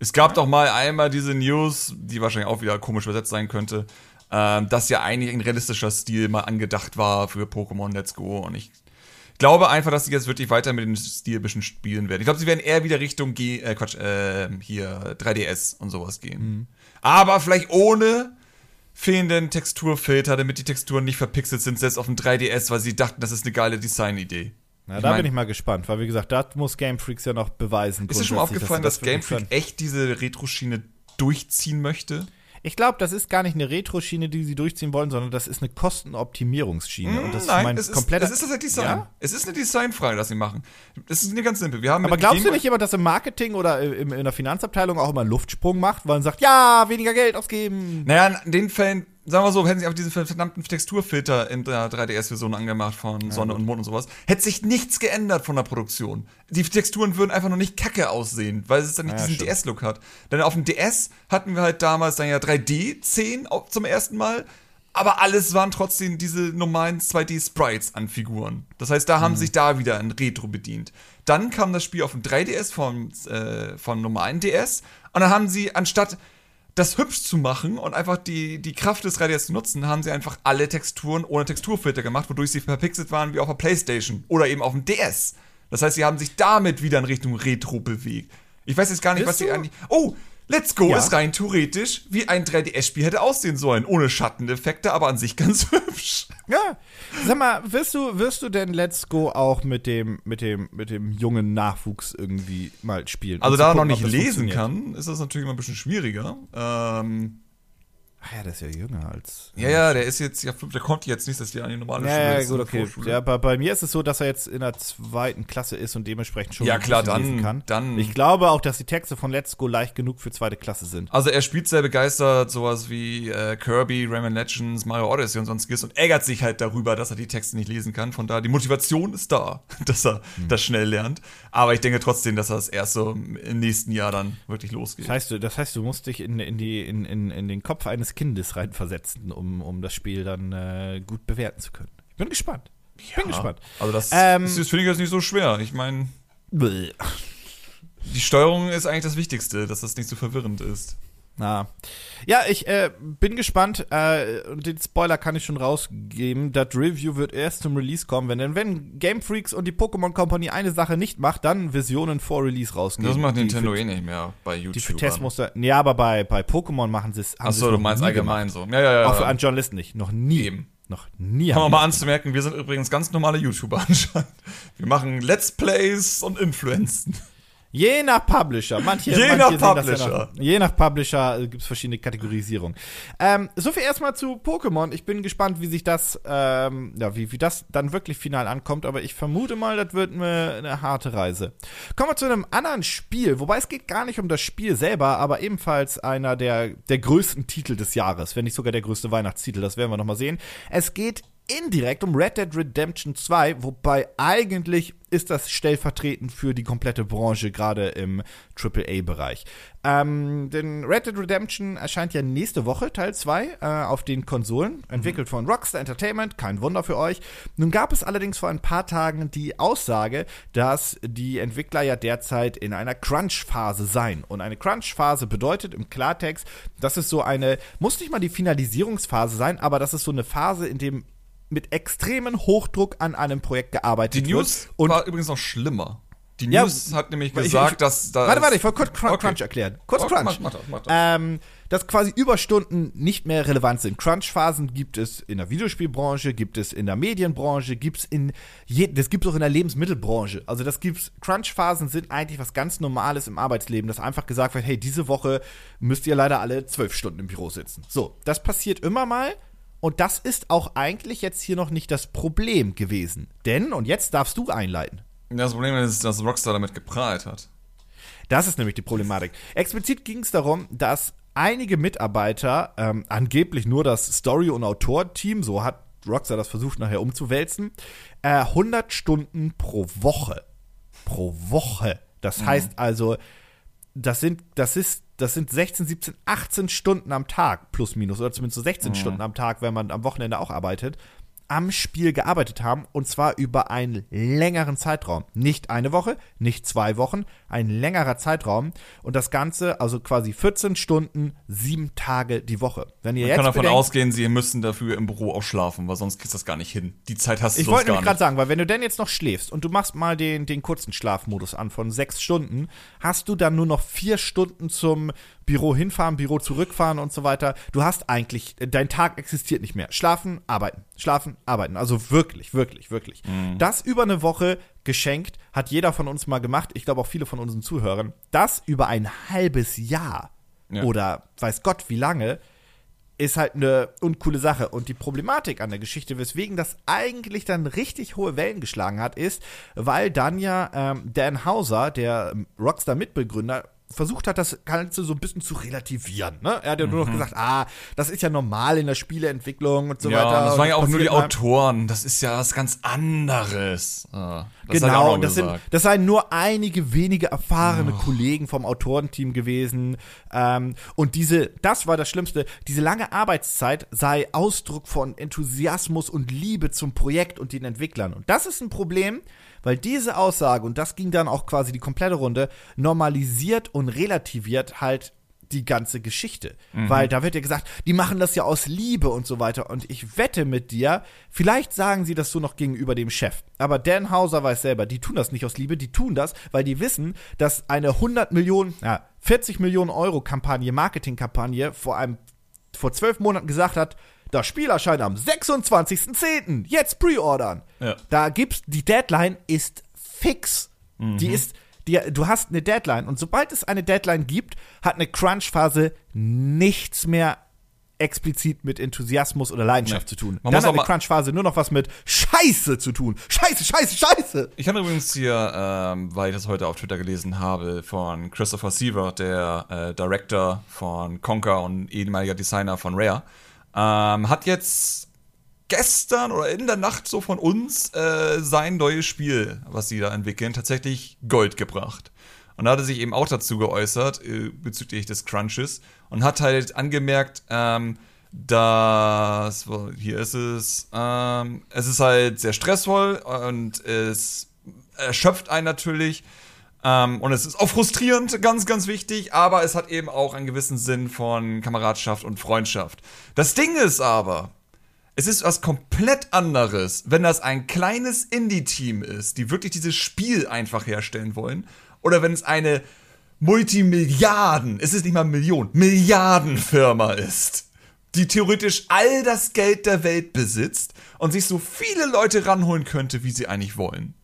Es gab doch mal einmal diese News, die wahrscheinlich auch wieder komisch übersetzt sein könnte, ähm, dass ja eigentlich ein realistischer Stil mal angedacht war für Pokémon Let's Go. Und ich glaube einfach, dass sie jetzt wirklich weiter mit dem Stil ein bisschen spielen werden. Ich glaube, sie werden eher wieder Richtung G äh, Quatsch, äh, hier 3DS und sowas gehen. Aber vielleicht ohne fehlenden Texturfilter, damit die Texturen nicht verpixelt sind, selbst auf dem 3DS, weil sie dachten, das ist eine geile Designidee. Na, ich da mein, bin ich mal gespannt, weil wie gesagt, das muss Game Freaks ja noch beweisen. Ist dir schon mal aufgefallen, dass, dass Game Freak echt diese Retro-Schiene durchziehen möchte? Ich glaube, das ist gar nicht eine Retro-Schiene, die sie durchziehen wollen, sondern das ist eine Kostenoptimierungsschiene. und das Nein, ist mein es, ist, es ist das Design. Ja? Es ist eine Designfrage, das sie machen. Das ist nicht ganz simpel. Wir haben Aber glaubst du nicht immer, dass im Marketing oder in, in der Finanzabteilung auch immer einen Luftsprung macht, weil man sagt, ja, weniger Geld ausgeben? Naja, in den Fällen sagen wir so, hätten sie auch diesen verdammten Texturfilter in der 3DS-Version angemacht von Sonne ja, und Mond und sowas, hätte sich nichts geändert von der Produktion. Die Texturen würden einfach nur nicht kacke aussehen, weil es dann nicht ja, diesen DS-Look hat. Denn auf dem DS hatten wir halt damals dann ja 3D-10 zum ersten Mal, aber alles waren trotzdem diese normalen 2D-Sprites an Figuren. Das heißt, da haben mhm. sich da wieder ein Retro bedient. Dann kam das Spiel auf dem 3DS vom, äh, vom normalen DS und dann haben sie anstatt das hübsch zu machen und einfach die, die Kraft des Radios zu nutzen, haben sie einfach alle Texturen ohne Texturfilter gemacht, wodurch sie verpixelt waren wie auf der Playstation oder eben auf dem DS. Das heißt, sie haben sich damit wieder in Richtung Retro bewegt. Ich weiß jetzt gar nicht, Bist was sie eigentlich. Oh, Let's Go ja. ist rein theoretisch wie ein 3DS-Spiel hätte aussehen sollen. Ohne Schatteneffekte, aber an sich ganz hübsch. Ja. Sag mal, wirst du, wirst du denn Let's Go auch mit dem, mit dem, mit dem jungen Nachwuchs irgendwie mal spielen? Also, da er noch nicht lesen kann, ist das natürlich immer ein bisschen schwieriger. Ähm, Ach ja, der ist ja jünger als. Ja, ja, der ist jetzt, ja, der kommt jetzt nicht, dass die an die normale ja, Schule. Ja, gut, okay. Ja, bei, bei mir ist es so, dass er jetzt in der zweiten Klasse ist und dementsprechend schon ja, klar, dann, lesen kann. Dann, ich glaube auch, dass die Texte von Let's Go leicht genug für zweite Klasse sind. Also er spielt sehr begeistert sowas wie äh, Kirby, Rayman Legends, Mario Odyssey und sonstiges und ärgert sich halt darüber, dass er die Texte nicht lesen kann. Von da, die Motivation ist da, dass er hm. das schnell lernt. Aber ich denke trotzdem, dass das erst so im nächsten Jahr dann wirklich losgeht. Das heißt, das heißt du musst dich in, in, die, in, in, in den Kopf eines Kindes reinversetzen setzen, um, um das Spiel dann äh, gut bewerten zu können. Ich bin gespannt. Ich ja, bin gespannt. Also das, ähm, das finde ich jetzt nicht so schwer. Ich meine, die Steuerung ist eigentlich das Wichtigste, dass das nicht so verwirrend ist. Na. Ja, ich äh, bin gespannt. Äh, und den Spoiler kann ich schon rausgeben. Das Review wird erst zum Release kommen. Wenn, denn wenn Game Freaks und die Pokémon Company eine Sache nicht macht, dann Visionen vor Release rausgeben. Das macht Nintendo eh nicht mehr bei YouTube. Die für Testmuster. Ja, aber bei, bei Pokémon machen sie es. Achso, du meinst allgemein gemacht. so. Ja, ja, ja. Auch für einen Journalisten nicht. Noch nie. Eben. Noch nie. Haben wir mal anzumerken, wir sind übrigens ganz normale YouTuber anscheinend. Wir machen Let's Plays und Influenzen. Je nach Publisher. Manche, je, manche nach Publisher. Ja noch, je nach Publisher äh, gibt es verschiedene Kategorisierungen. Ähm, so viel erstmal zu Pokémon. Ich bin gespannt, wie sich das, ähm, ja, wie, wie das dann wirklich final ankommt. Aber ich vermute mal, das wird eine, eine harte Reise. Kommen wir zu einem anderen Spiel. Wobei es geht gar nicht um das Spiel selber, aber ebenfalls einer der, der größten Titel des Jahres. Wenn nicht sogar der größte Weihnachtstitel. Das werden wir nochmal sehen. Es geht indirekt um Red Dead Redemption 2, wobei eigentlich ist das stellvertretend für die komplette Branche, gerade im AAA-Bereich. Ähm, denn Red Dead Redemption erscheint ja nächste Woche, Teil 2, äh, auf den Konsolen, entwickelt mhm. von Rockstar Entertainment, kein Wunder für euch. Nun gab es allerdings vor ein paar Tagen die Aussage, dass die Entwickler ja derzeit in einer Crunch-Phase seien. Und eine Crunch-Phase bedeutet im Klartext, dass es so eine, muss nicht mal die Finalisierungsphase sein, aber das ist so eine Phase, in dem mit extremen Hochdruck an einem Projekt gearbeitet wird. Die News und war übrigens noch schlimmer. Die News ja, hat nämlich gesagt, ich, dass da. Warte, warte, ich wollte kurz Crunch, okay. Crunch erklären. Kurz okay, Crunch. Mach, mach, mach, ähm, dass quasi Überstunden nicht mehr relevant sind. Crunch-Phasen gibt es in der Videospielbranche, gibt es in der Medienbranche, gibt es in je, das gibt es auch in der Lebensmittelbranche. Also das gibt's. Crunch-Phasen sind eigentlich was ganz Normales im Arbeitsleben, dass einfach gesagt wird, hey, diese Woche müsst ihr leider alle zwölf Stunden im Büro sitzen. So, das passiert immer mal. Und das ist auch eigentlich jetzt hier noch nicht das Problem gewesen. Denn, und jetzt darfst du einleiten. Das Problem ist, dass Rockstar damit geprahlt hat. Das ist nämlich die Problematik. Explizit ging es darum, dass einige Mitarbeiter, ähm, angeblich nur das Story- und Autor-Team, so hat Rockstar das versucht nachher umzuwälzen, äh, 100 Stunden pro Woche. Pro Woche. Das mhm. heißt also, das sind, das ist das sind 16, 17, 18 Stunden am Tag, plus minus, oder zumindest so 16 mhm. Stunden am Tag, wenn man am Wochenende auch arbeitet am Spiel gearbeitet haben und zwar über einen längeren Zeitraum. Nicht eine Woche, nicht zwei Wochen, ein längerer Zeitraum und das Ganze also quasi 14 Stunden, sieben Tage die Woche. Wenn ihr Man jetzt kann davon bedenkt, ausgehen, sie müssen dafür im Büro auch schlafen, weil sonst kriegst du das gar nicht hin. Die Zeit hast du ich sonst gar nicht. Ich wollte gerade sagen, weil wenn du denn jetzt noch schläfst und du machst mal den, den kurzen Schlafmodus an von sechs Stunden, hast du dann nur noch vier Stunden zum Büro hinfahren, Büro zurückfahren und so weiter. Du hast eigentlich, dein Tag existiert nicht mehr. Schlafen, arbeiten, schlafen, arbeiten. Also wirklich, wirklich, wirklich. Mhm. Das über eine Woche geschenkt, hat jeder von uns mal gemacht, ich glaube auch viele von unseren Zuhörern, das über ein halbes Jahr ja. oder weiß Gott wie lange, ist halt eine uncoole Sache. Und die Problematik an der Geschichte, weswegen das eigentlich dann richtig hohe Wellen geschlagen hat, ist, weil dann ja ähm, Dan Hauser, der Rockstar-Mitbegründer, versucht hat, das Ganze so ein bisschen zu relativieren. Ne? Er hat ja mhm. nur noch mhm. gesagt, ah, das ist ja normal in der Spieleentwicklung und so ja, weiter. Das waren ja auch nur die Autoren, das ist ja was ganz anderes. Ah, das genau, das sind, das seien nur einige wenige erfahrene oh. Kollegen vom Autorenteam gewesen. Ähm, und diese, das war das Schlimmste, diese lange Arbeitszeit sei Ausdruck von Enthusiasmus und Liebe zum Projekt und den Entwicklern. Und das ist ein Problem, weil diese Aussage, und das ging dann auch quasi die komplette Runde, normalisiert und relativiert halt die ganze Geschichte. Mhm. Weil da wird ja gesagt, die machen das ja aus Liebe und so weiter. Und ich wette mit dir, vielleicht sagen sie das so noch gegenüber dem Chef. Aber Dan Hauser weiß selber, die tun das nicht aus Liebe, die tun das, weil die wissen, dass eine 100 Millionen, ja, 40 Millionen Euro Kampagne, Marketingkampagne vor einem, vor zwölf Monaten gesagt hat, das Spiel erscheint am 26.10. Jetzt preordern. Ja. Da gibt's, die Deadline ist fix. Mhm. Die ist, die, du hast eine Deadline. Und sobald es eine Deadline gibt, hat eine Crunch-Phase nichts mehr explizit mit Enthusiasmus oder Leidenschaft nee. zu tun. Man Dann hat eine Crunch-Phase nur noch was mit Scheiße zu tun. Scheiße, Scheiße, Scheiße. Ich habe übrigens hier, ähm, weil ich das heute auf Twitter gelesen habe, von Christopher Seaver, der äh, Director von Conker und ehemaliger Designer von Rare, ähm, hat jetzt gestern oder in der Nacht so von uns äh, sein neues Spiel, was sie da entwickeln, tatsächlich Gold gebracht. Und da hat er sich eben auch dazu geäußert, äh, bezüglich des Crunches, und hat halt angemerkt, ähm, dass, hier ist es, ähm, es ist halt sehr stressvoll und es erschöpft einen natürlich. Ähm, und es ist auch frustrierend, ganz, ganz wichtig, aber es hat eben auch einen gewissen Sinn von Kameradschaft und Freundschaft. Das Ding ist aber, es ist was komplett anderes, wenn das ein kleines Indie-Team ist, die wirklich dieses Spiel einfach herstellen wollen, oder wenn es eine Multimilliarden, es ist nicht mal Million, Milliardenfirma ist, die theoretisch all das Geld der Welt besitzt und sich so viele Leute ranholen könnte, wie sie eigentlich wollen.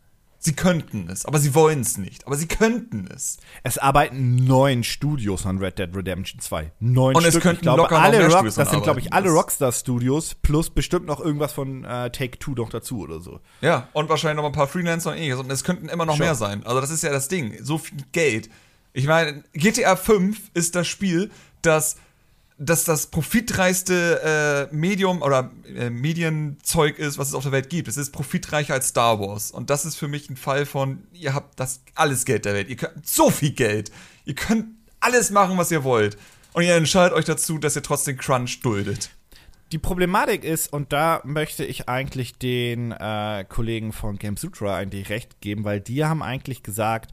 Sie könnten es, aber sie wollen es nicht. Aber sie könnten es. Es arbeiten neun Studios an Red Dead Redemption 2. Neun Und Stück. es könnten ich glaube, locker alle noch Rock, Das sind, glaube ich, alle Rockstar Studios plus bestimmt noch irgendwas von äh, Take Two noch dazu oder so. Ja, und wahrscheinlich noch ein paar Freelancer und ähnliches. Und es könnten immer noch Schon. mehr sein. Also das ist ja das Ding. So viel Geld. Ich meine, GTA 5 ist das Spiel, das dass das profitreichste äh, Medium oder äh, Medienzeug ist, was es auf der Welt gibt. Es ist profitreicher als Star Wars. Und das ist für mich ein Fall von, ihr habt das alles Geld der Welt. Ihr könnt so viel Geld. Ihr könnt alles machen, was ihr wollt. Und ihr entscheidet euch dazu, dass ihr trotzdem Crunch duldet. Die Problematik ist, und da möchte ich eigentlich den äh, Kollegen von Game Sutra eigentlich recht geben, weil die haben eigentlich gesagt,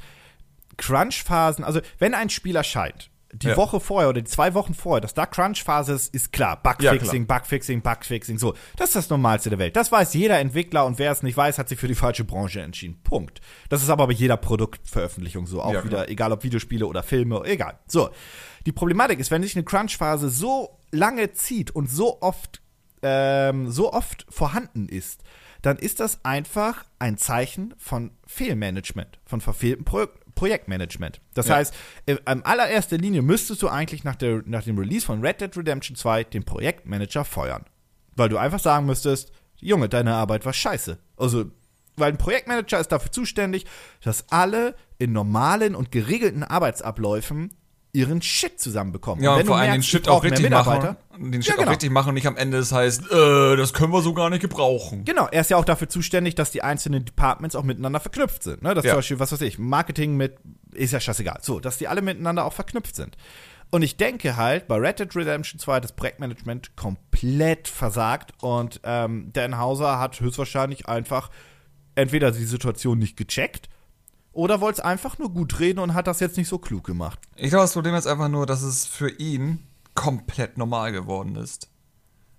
Crunch-Phasen, also wenn ein Spiel erscheint, die ja. Woche vorher oder die zwei Wochen vorher, dass da Crunch-Phase ist, ist klar. Bugfixing, ja, Bugfixing, Bugfixing, so. Das ist das Normalste der Welt. Das weiß jeder Entwickler und wer es nicht weiß, hat sich für die falsche Branche entschieden. Punkt. Das ist aber bei jeder Produktveröffentlichung so. Auch ja, wieder, egal ob Videospiele oder Filme, egal. So. Die Problematik ist, wenn sich eine Crunch-Phase so lange zieht und so oft, ähm, so oft vorhanden ist, dann ist das einfach ein Zeichen von Fehlmanagement, von verfehlten Pro Projektmanagement. Das ja. heißt, in allererster Linie müsstest du eigentlich nach, der, nach dem Release von Red Dead Redemption 2 den Projektmanager feuern. Weil du einfach sagen müsstest, Junge, deine Arbeit war scheiße. Also, weil ein Projektmanager ist dafür zuständig, dass alle in normalen und geregelten Arbeitsabläufen ihren Shit zusammenbekommen. Ja, und, und vor allem den Shit auch richtig machen. Den Shit ja, genau. auch richtig machen und nicht am Ende das heißt, äh, das können wir so gar nicht gebrauchen. Genau, er ist ja auch dafür zuständig, dass die einzelnen Departments auch miteinander verknüpft sind. Ne? Das ja. zum Beispiel, was weiß ich, Marketing mit, ist ja scheißegal. So, dass die alle miteinander auch verknüpft sind. Und ich denke halt, bei Red Dead Redemption 2 das Projektmanagement komplett versagt und ähm, Dan Hauser hat höchstwahrscheinlich einfach entweder die Situation nicht gecheckt oder wollte es einfach nur gut reden und hat das jetzt nicht so klug gemacht? Ich glaube, das Problem ist einfach nur, dass es für ihn komplett normal geworden ist.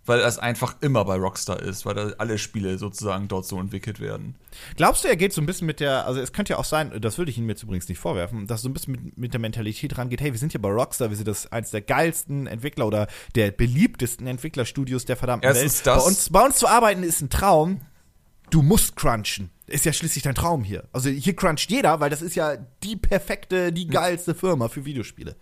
Weil es einfach immer bei Rockstar ist, weil alle Spiele sozusagen dort so entwickelt werden. Glaubst du, er geht so ein bisschen mit der, also es könnte ja auch sein, das würde ich ihm jetzt übrigens nicht vorwerfen, dass so ein bisschen mit, mit der Mentalität rangeht, hey, wir sind ja bei Rockstar, wir sind das eins der geilsten Entwickler oder der beliebtesten Entwicklerstudios der verdammten Erstens Welt. Das. Bei uns, bei uns zu arbeiten ist ein Traum. Du musst crunchen ist ja schließlich dein Traum hier. Also hier cruncht jeder, weil das ist ja die perfekte, die geilste Firma für Videospiele.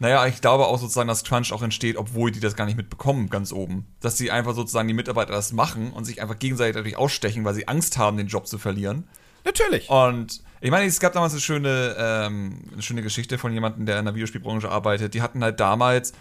Naja, ich glaube auch sozusagen, dass Crunch auch entsteht, obwohl die das gar nicht mitbekommen, ganz oben. Dass sie einfach sozusagen die Mitarbeiter das machen und sich einfach gegenseitig dadurch ausstechen, weil sie Angst haben, den Job zu verlieren. Natürlich. Und ich meine, es gab damals eine schöne, ähm, eine schöne Geschichte von jemandem, der in der Videospielbranche arbeitet. Die hatten halt damals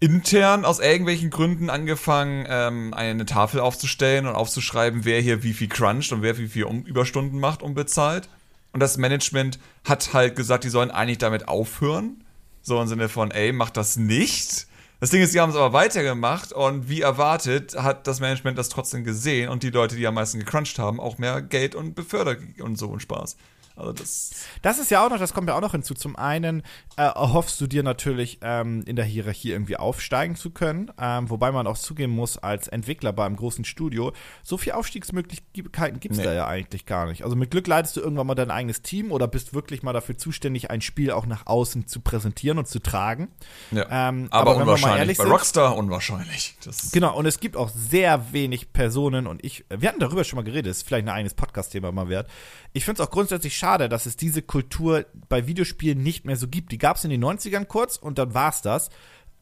intern aus irgendwelchen Gründen angefangen, ähm, eine Tafel aufzustellen und aufzuschreiben, wer hier wie viel cruncht und wer wie viel Überstunden macht unbezahlt. Und das Management hat halt gesagt, die sollen eigentlich damit aufhören so im Sinne von, ey, mach das nicht. Das Ding ist, sie haben es aber weitergemacht und wie erwartet hat das Management das trotzdem gesehen und die Leute, die am meisten gecrunched haben, auch mehr Geld und befördert und so und Spaß. Also das, das ist ja auch noch, das kommt ja auch noch hinzu. Zum einen äh, erhoffst du dir natürlich ähm, in der Hierarchie irgendwie aufsteigen zu können, ähm, wobei man auch zugeben muss, als Entwickler beim großen Studio, so viel Aufstiegsmöglichkeiten gibt es nee. da ja eigentlich gar nicht. Also mit Glück leitest du irgendwann mal dein eigenes Team oder bist wirklich mal dafür zuständig, ein Spiel auch nach außen zu präsentieren und zu tragen. Ja. Ähm, aber, aber unwahrscheinlich. Bei Rockstar unwahrscheinlich. Das genau, und es gibt auch sehr wenig Personen und ich, wir hatten darüber schon mal geredet, ist vielleicht ein eigenes Podcast-Thema mal wert. Ich finde es auch grundsätzlich schade, dass es diese Kultur bei Videospielen nicht mehr so gibt. Die gab es in den 90ern kurz und dann war es das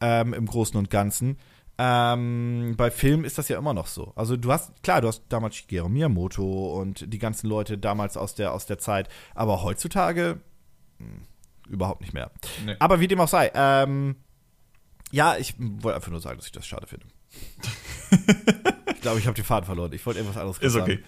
ähm, im Großen und Ganzen. Ähm, bei Filmen ist das ja immer noch so. Also du hast, klar, du hast damals Shigeru Miyamoto und die ganzen Leute damals aus der, aus der Zeit, aber heutzutage mh, hm, überhaupt nicht mehr. Nee. Aber wie dem auch sei, ähm, ja, ich wollte einfach nur sagen, dass ich das schade finde. ich glaube, ich habe die Faden verloren. Ich wollte irgendwas anderes sagen. Ist okay.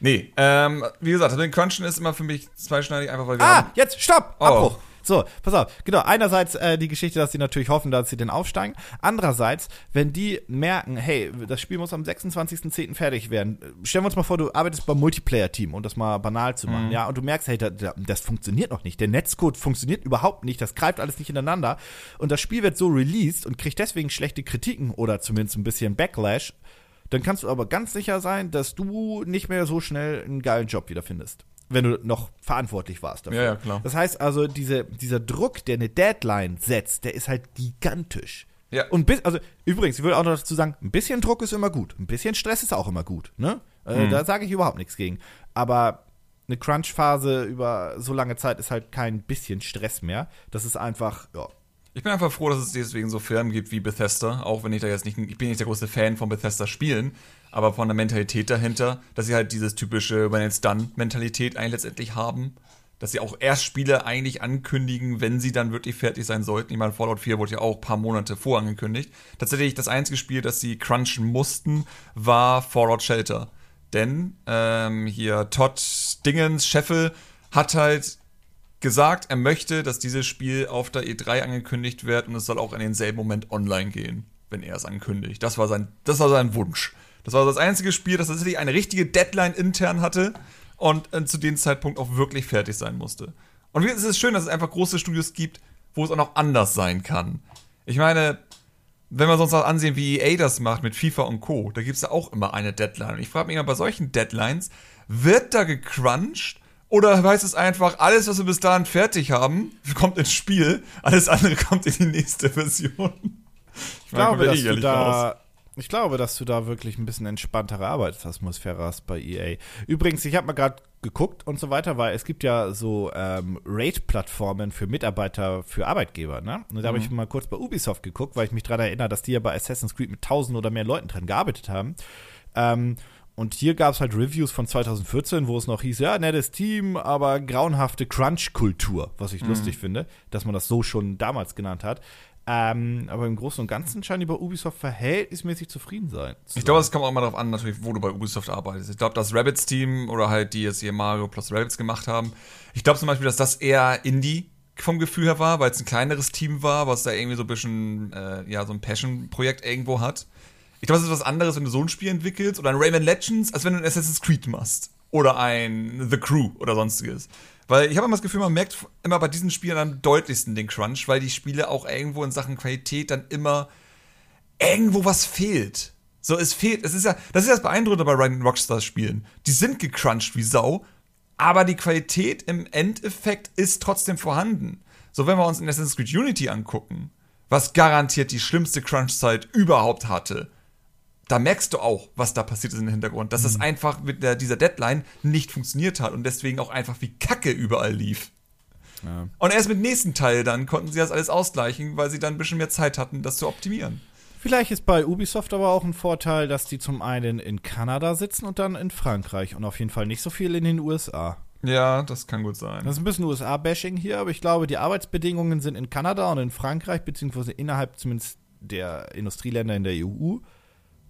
Nee, ähm, wie gesagt, den Crunchen ist immer für mich zweischneidig, einfach weil wir. Ah, haben jetzt, stopp! Oh. Abbruch! So, pass auf. Genau, einerseits äh, die Geschichte, dass sie natürlich hoffen, dass sie den aufsteigen. Andererseits, wenn die merken, hey, das Spiel muss am 26.10. fertig werden. Stellen wir uns mal vor, du arbeitest beim Multiplayer-Team, um das mal banal zu machen, mhm. ja, und du merkst, hey, das, das funktioniert noch nicht. Der Netzcode funktioniert überhaupt nicht, das greift alles nicht ineinander. Und das Spiel wird so released und kriegt deswegen schlechte Kritiken oder zumindest ein bisschen Backlash dann kannst du aber ganz sicher sein, dass du nicht mehr so schnell einen geilen Job wiederfindest. Wenn du noch verantwortlich warst dafür. Ja, ja, klar. Das heißt also, diese, dieser Druck, der eine Deadline setzt, der ist halt gigantisch. Ja. Und bis, also übrigens, ich würde auch noch dazu sagen, ein bisschen Druck ist immer gut. Ein bisschen Stress ist auch immer gut. Ne? Äh, mhm. Da sage ich überhaupt nichts gegen. Aber eine Crunch-Phase über so lange Zeit ist halt kein bisschen Stress mehr. Das ist einfach, ja, ich bin einfach froh, dass es deswegen so Firmen gibt wie Bethesda, auch wenn ich da jetzt nicht, ich bin nicht der große Fan von Bethesda Spielen, aber von der Mentalität dahinter, dass sie halt dieses typische When it's done Mentalität eigentlich letztendlich haben, dass sie auch erst Spiele eigentlich ankündigen, wenn sie dann wirklich fertig sein sollten. Ich meine, Fallout 4 wurde ja auch ein paar Monate vorangekündigt. Tatsächlich das einzige Spiel, das sie crunchen mussten, war Fallout Shelter. Denn ähm, hier Todd Dingens, Scheffel, hat halt gesagt, er möchte, dass dieses Spiel auf der E3 angekündigt wird und es soll auch in denselben Moment online gehen, wenn er es ankündigt. Das war sein, das war sein Wunsch. Das war das einzige Spiel, das tatsächlich eine richtige Deadline intern hatte und äh, zu dem Zeitpunkt auch wirklich fertig sein musste. Und es ist schön, dass es einfach große Studios gibt, wo es auch noch anders sein kann. Ich meine, wenn wir uns auch ansehen, wie EA das macht mit FIFA und Co., da gibt es ja auch immer eine Deadline. Und ich frage mich immer bei solchen Deadlines, wird da gecrunched oder heißt es einfach, alles, was wir bis dahin fertig haben, kommt ins Spiel, alles andere kommt in die nächste Version? Ich, glaube, dass du da, ich glaube, dass du da wirklich ein bisschen entspanntere Arbeitsatmosphäre hast bei EA. Übrigens, ich habe mal gerade geguckt und so weiter, weil es gibt ja so ähm, Rate-Plattformen für Mitarbeiter, für Arbeitgeber. Ne? Und da mhm. habe ich mal kurz bei Ubisoft geguckt, weil ich mich daran erinnere, dass die ja bei Assassin's Creed mit tausend oder mehr Leuten dran gearbeitet haben. Ähm, und hier gab es halt Reviews von 2014, wo es noch hieß, ja, nettes Team, aber grauenhafte Crunch-Kultur, was ich mhm. lustig finde, dass man das so schon damals genannt hat. Ähm, aber im Großen und Ganzen scheinen die bei Ubisoft verhältnismäßig zufrieden sein. Zu ich glaube, es kommt auch immer darauf an, natürlich, wo du bei Ubisoft arbeitest. Ich glaube, das Rabbits-Team oder halt die jetzt hier Mario plus Rabbits gemacht haben, ich glaube zum Beispiel, dass das eher Indie vom Gefühl her war, weil es ein kleineres Team war, was da irgendwie so ein bisschen, äh, ja, so ein Passion-Projekt irgendwo hat. Ich glaube, es ist was anderes, wenn du so ein Spiel entwickelst oder ein Rayman Legends, als wenn du ein Assassin's Creed machst. Oder ein The Crew oder sonstiges. Weil ich habe immer das Gefühl, man merkt immer bei diesen Spielen am deutlichsten den Crunch, weil die Spiele auch irgendwo in Sachen Qualität dann immer irgendwo was fehlt. So, es fehlt, es ist ja, das ist das Beeindruckende bei Rockstar Spielen. Die sind gecrunched wie Sau, aber die Qualität im Endeffekt ist trotzdem vorhanden. So, wenn wir uns in Assassin's Creed Unity angucken, was garantiert die schlimmste Crunch-Zeit überhaupt hatte, da merkst du auch, was da passiert ist im Hintergrund. Dass mhm. das einfach mit der, dieser Deadline nicht funktioniert hat und deswegen auch einfach wie Kacke überall lief. Ja. Und erst mit dem nächsten Teil dann konnten sie das alles ausgleichen, weil sie dann ein bisschen mehr Zeit hatten, das zu optimieren. Vielleicht ist bei Ubisoft aber auch ein Vorteil, dass die zum einen in Kanada sitzen und dann in Frankreich und auf jeden Fall nicht so viel in den USA. Ja, das kann gut sein. Das ist ein bisschen USA-Bashing hier, aber ich glaube, die Arbeitsbedingungen sind in Kanada und in Frankreich, beziehungsweise innerhalb zumindest der Industrieländer in der EU,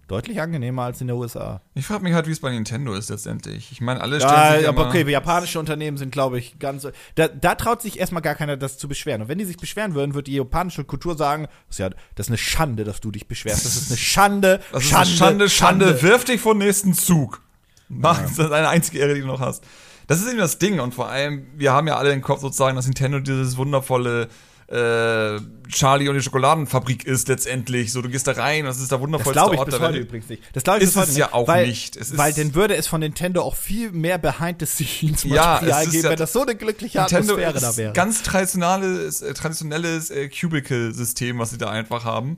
deutlich angenehmer als in der USA. Ich frage mich halt, wie es bei Nintendo ist letztendlich. Ich meine, alle stellen ja, sich aber okay, japanische Unternehmen sind, glaube ich, ganz. Da, da traut sich erstmal gar keiner, das zu beschweren. Und wenn die sich beschweren würden, würde die japanische Kultur sagen, das ist ja, das ist eine Schande, dass du dich beschwerst. Das ist eine Schande. Das ist Schande, eine Schande, Schande, Schande. Wirf dich vom nächsten Zug. Mach, das ist deine einzige Ehre, die du noch hast. Das ist eben das Ding. Und vor allem, wir haben ja alle im Kopf sozusagen, dass Nintendo dieses wundervolle äh, Charlie und die Schokoladenfabrik ist letztendlich. So, du gehst da rein, das ist der wundervollste das ich Ort bis heute übrigens nicht. Das glaube ich ist bis heute es nicht, ja auch weil, nicht. Es weil dann würde es von Nintendo auch viel mehr behind the scenes Material ja, geben, ja, wenn das so eine glückliche Nintendo Atmosphäre da wäre. Ganz traditionelles, äh, traditionelles äh, Cubicle-System, was sie da einfach haben.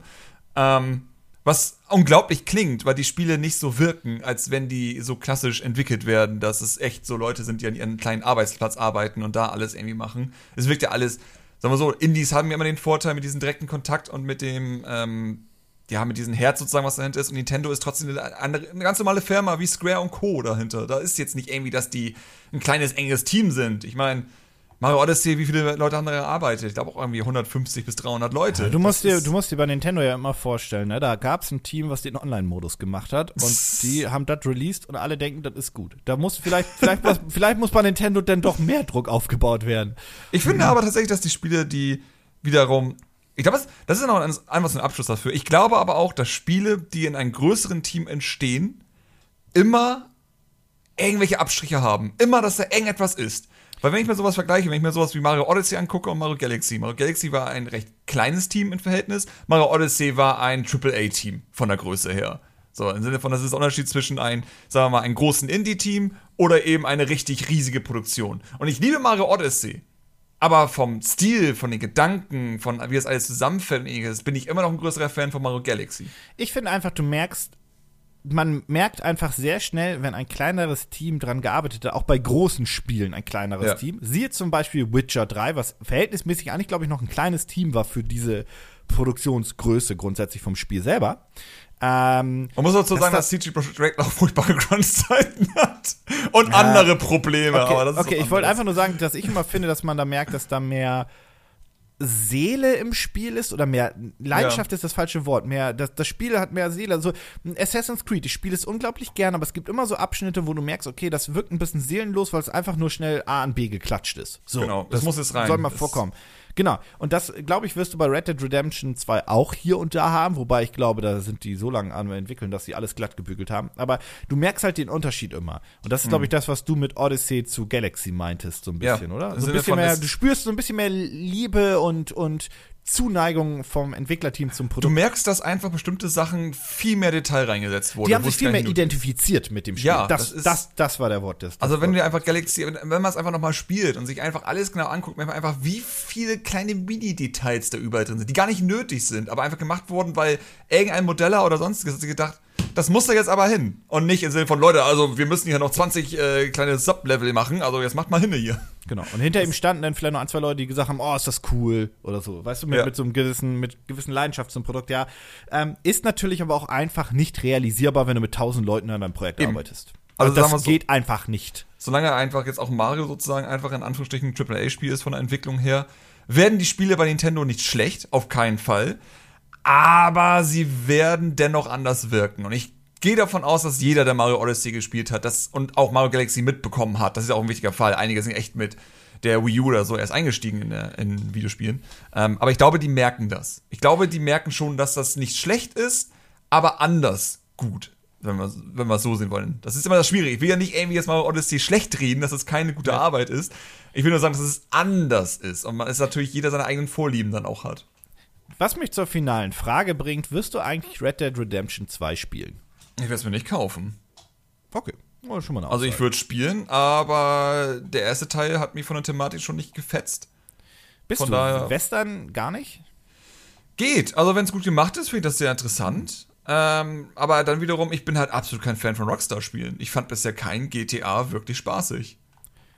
Ähm, was unglaublich klingt, weil die Spiele nicht so wirken, als wenn die so klassisch entwickelt werden, dass es echt so Leute sind, die an ihren kleinen Arbeitsplatz arbeiten und da alles irgendwie machen. Es wirkt ja alles, sagen wir so, Indies haben ja immer den Vorteil mit diesem direkten Kontakt und mit dem, ähm, ja, mit diesem Herz sozusagen, was dahinter ist. Und Nintendo ist trotzdem eine, andere, eine ganz normale Firma wie Square und Co. dahinter. Da ist jetzt nicht irgendwie, dass die ein kleines, enges Team sind. Ich meine, Mario Odyssey, wie viele Leute haben da gearbeitet? Ich glaube auch irgendwie 150 bis 300 Leute. Ja, du, musst dir, du musst dir bei Nintendo ja immer vorstellen, ne? da gab es ein Team, was den Online-Modus gemacht hat und die haben das released und alle denken, das ist gut. Da muss vielleicht, vielleicht, was, vielleicht muss bei Nintendo dann doch mehr Druck aufgebaut werden. Ich finde aber tatsächlich, dass die Spiele, die wiederum ich glaube, das ist noch ein, einfach so ein Abschluss dafür. Ich glaube aber auch, dass Spiele, die in einem größeren Team entstehen, immer irgendwelche Abstriche haben. Immer, dass da irgendetwas ist. Weil wenn ich mir sowas vergleiche, wenn ich mir sowas wie Mario Odyssey angucke und Mario Galaxy, Mario Galaxy war ein recht kleines Team im Verhältnis, Mario Odyssey war ein AAA-Team von der Größe her. So, im Sinne von, das ist der Unterschied zwischen ein, sagen wir mal, einem großen Indie-Team oder eben eine richtig riesige Produktion. Und ich liebe Mario Odyssey. Aber vom Stil, von den Gedanken, von wie das alles zusammenfällt, bin ich immer noch ein größerer Fan von Mario Galaxy. Ich finde einfach, du merkst, man merkt einfach sehr schnell, wenn ein kleineres Team dran gearbeitet hat, auch bei großen Spielen ein kleineres ja. Team. Siehe zum Beispiel Witcher 3, was verhältnismäßig eigentlich, glaube ich, noch ein kleines Team war für diese Produktionsgröße grundsätzlich vom Spiel selber. Ähm, Man muss dazu sagen, dass CG Projekt Red auch furchtbare Crunch-Zeiten hat und ja, andere Probleme. Okay, okay ich wollte einfach nur sagen, dass ich immer finde, dass man da merkt, dass da mehr Seele im Spiel ist oder mehr Leidenschaft ja. ist das falsche Wort. Mehr das, das Spiel hat mehr Seele. Also Assassin's Creed, ich spiele es unglaublich gern, aber es gibt immer so Abschnitte, wo du merkst, okay, das wirkt ein bisschen seelenlos, weil es einfach nur schnell A an B geklatscht ist. So, genau, das, das muss es rein. Soll mal das vorkommen. Genau. Und das, glaube ich, wirst du bei Red Dead Redemption 2 auch hier und da haben, wobei ich glaube, da sind die so lange an entwickeln, dass sie alles glatt gebügelt haben. Aber du merkst halt den Unterschied immer. Und das ist, glaube ich, mhm. das, was du mit Odyssey zu Galaxy meintest, so ein bisschen, ja, oder? So ein bisschen mehr, du spürst so ein bisschen mehr Liebe und, und Zuneigung vom Entwicklerteam zum Produkt. Du merkst, dass einfach bestimmte Sachen viel mehr Detail reingesetzt wurden. Die haben sich viel mehr identifiziert mit dem Spiel. Ja, das, das, ist, das, das war der Wort. Das, also wenn wir einfach Galaxy, wenn, wenn man es einfach nochmal spielt und sich einfach alles genau anguckt, merkt man einfach, wie viele kleine Mini-Details da überall drin sind, die gar nicht nötig sind, aber einfach gemacht wurden, weil irgendein Modeller oder sonstiges hat sich gedacht, das muss da jetzt aber hin. Und nicht im Sinne von, Leute, also wir müssen hier noch 20 äh, kleine Sub-Level machen, also jetzt macht mal hin hier. Genau. Und hinter ihm standen dann vielleicht noch ein, zwei Leute, die gesagt haben, oh, ist das cool oder so. Weißt du, mit, ja. mit so einem gewissen, mit gewissen Leidenschaft zum Produkt, ja. Ähm, ist natürlich aber auch einfach nicht realisierbar, wenn du mit tausend Leuten an einem Projekt Eben. arbeitest. Also, also das so, geht einfach nicht. Solange einfach jetzt auch Mario sozusagen einfach in Anführungsstrichen ein AAA-Spiel ist von der Entwicklung her, werden die Spiele bei Nintendo nicht schlecht, auf keinen Fall. Aber sie werden dennoch anders wirken. Und ich gehe davon aus, dass jeder, der Mario Odyssey gespielt hat das, und auch Mario Galaxy mitbekommen hat, das ist auch ein wichtiger Fall. Einige sind echt mit der Wii U oder so erst eingestiegen in, der, in Videospielen. Ähm, aber ich glaube, die merken das. Ich glaube, die merken schon, dass das nicht schlecht ist, aber anders gut. Wenn wir, wenn wir es so sehen wollen. Das ist immer das Schwierige. Ich will ja nicht irgendwie jetzt mal Odyssey schlecht reden, dass es keine gute ja. Arbeit ist. Ich will nur sagen, dass es anders ist. Und man ist natürlich jeder seine eigenen Vorlieben dann auch hat. Was mich zur finalen Frage bringt, wirst du eigentlich Red Dead Redemption 2 spielen? Ich werde es mir nicht kaufen. Okay. Also ich würde spielen, aber der erste Teil hat mich von der Thematik schon nicht gefetzt. Bist von du daher Western gar nicht? Geht. Also wenn es gut gemacht ist, finde ich das sehr interessant. Ähm, aber dann wiederum, ich bin halt absolut kein Fan von Rockstar-Spielen. Ich fand bisher kein GTA wirklich spaßig.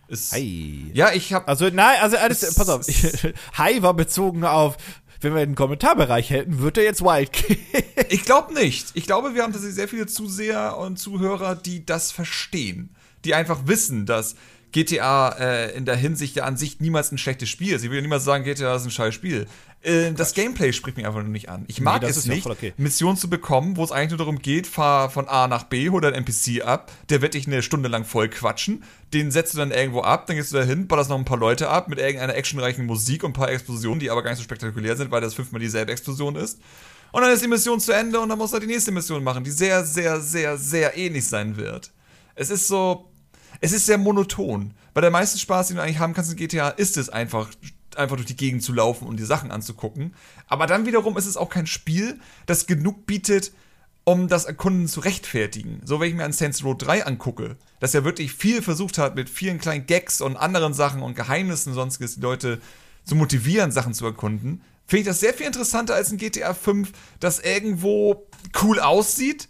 Ist, Hi. Ja, ich habe Also nein, also alles, pass auf. Hi war bezogen auf wenn wir den Kommentarbereich hätten, würde er jetzt wild gehen. ich glaube nicht. Ich glaube, wir haben tatsächlich sehr viele Zuseher und Zuhörer, die das verstehen. Die einfach wissen, dass GTA äh, in der Hinsicht ja an sich niemals ein schlechtes Spiel ist. Ich will ja niemals sagen, GTA ist ein scheiß Spiel. Äh, das Gameplay spricht mich einfach nur nicht an. Ich mag nee, es nicht, okay. Missionen zu bekommen, wo es eigentlich nur darum geht, fahr von A nach B, hol dein NPC ab, der wird dich eine Stunde lang voll quatschen, den setzt du dann irgendwo ab, dann gehst du da hin, ballerst noch ein paar Leute ab mit irgendeiner actionreichen Musik und ein paar Explosionen, die aber gar nicht so spektakulär sind, weil das fünfmal dieselbe Explosion ist. Und dann ist die Mission zu Ende und dann musst du halt die nächste Mission machen, die sehr, sehr, sehr, sehr ähnlich sein wird. Es ist so, es ist sehr monoton. Weil der meiste Spaß, den du eigentlich haben kannst in GTA, ist es einfach, einfach durch die Gegend zu laufen und die Sachen anzugucken. Aber dann wiederum ist es auch kein Spiel, das genug bietet, um das Erkunden zu rechtfertigen. So, wenn ich mir an Saints Row 3 angucke, dass er wirklich viel versucht hat, mit vielen kleinen Gags und anderen Sachen und Geheimnissen und sonstiges die Leute zu motivieren, Sachen zu erkunden, finde ich das sehr viel interessanter als ein GTA 5, das irgendwo cool aussieht,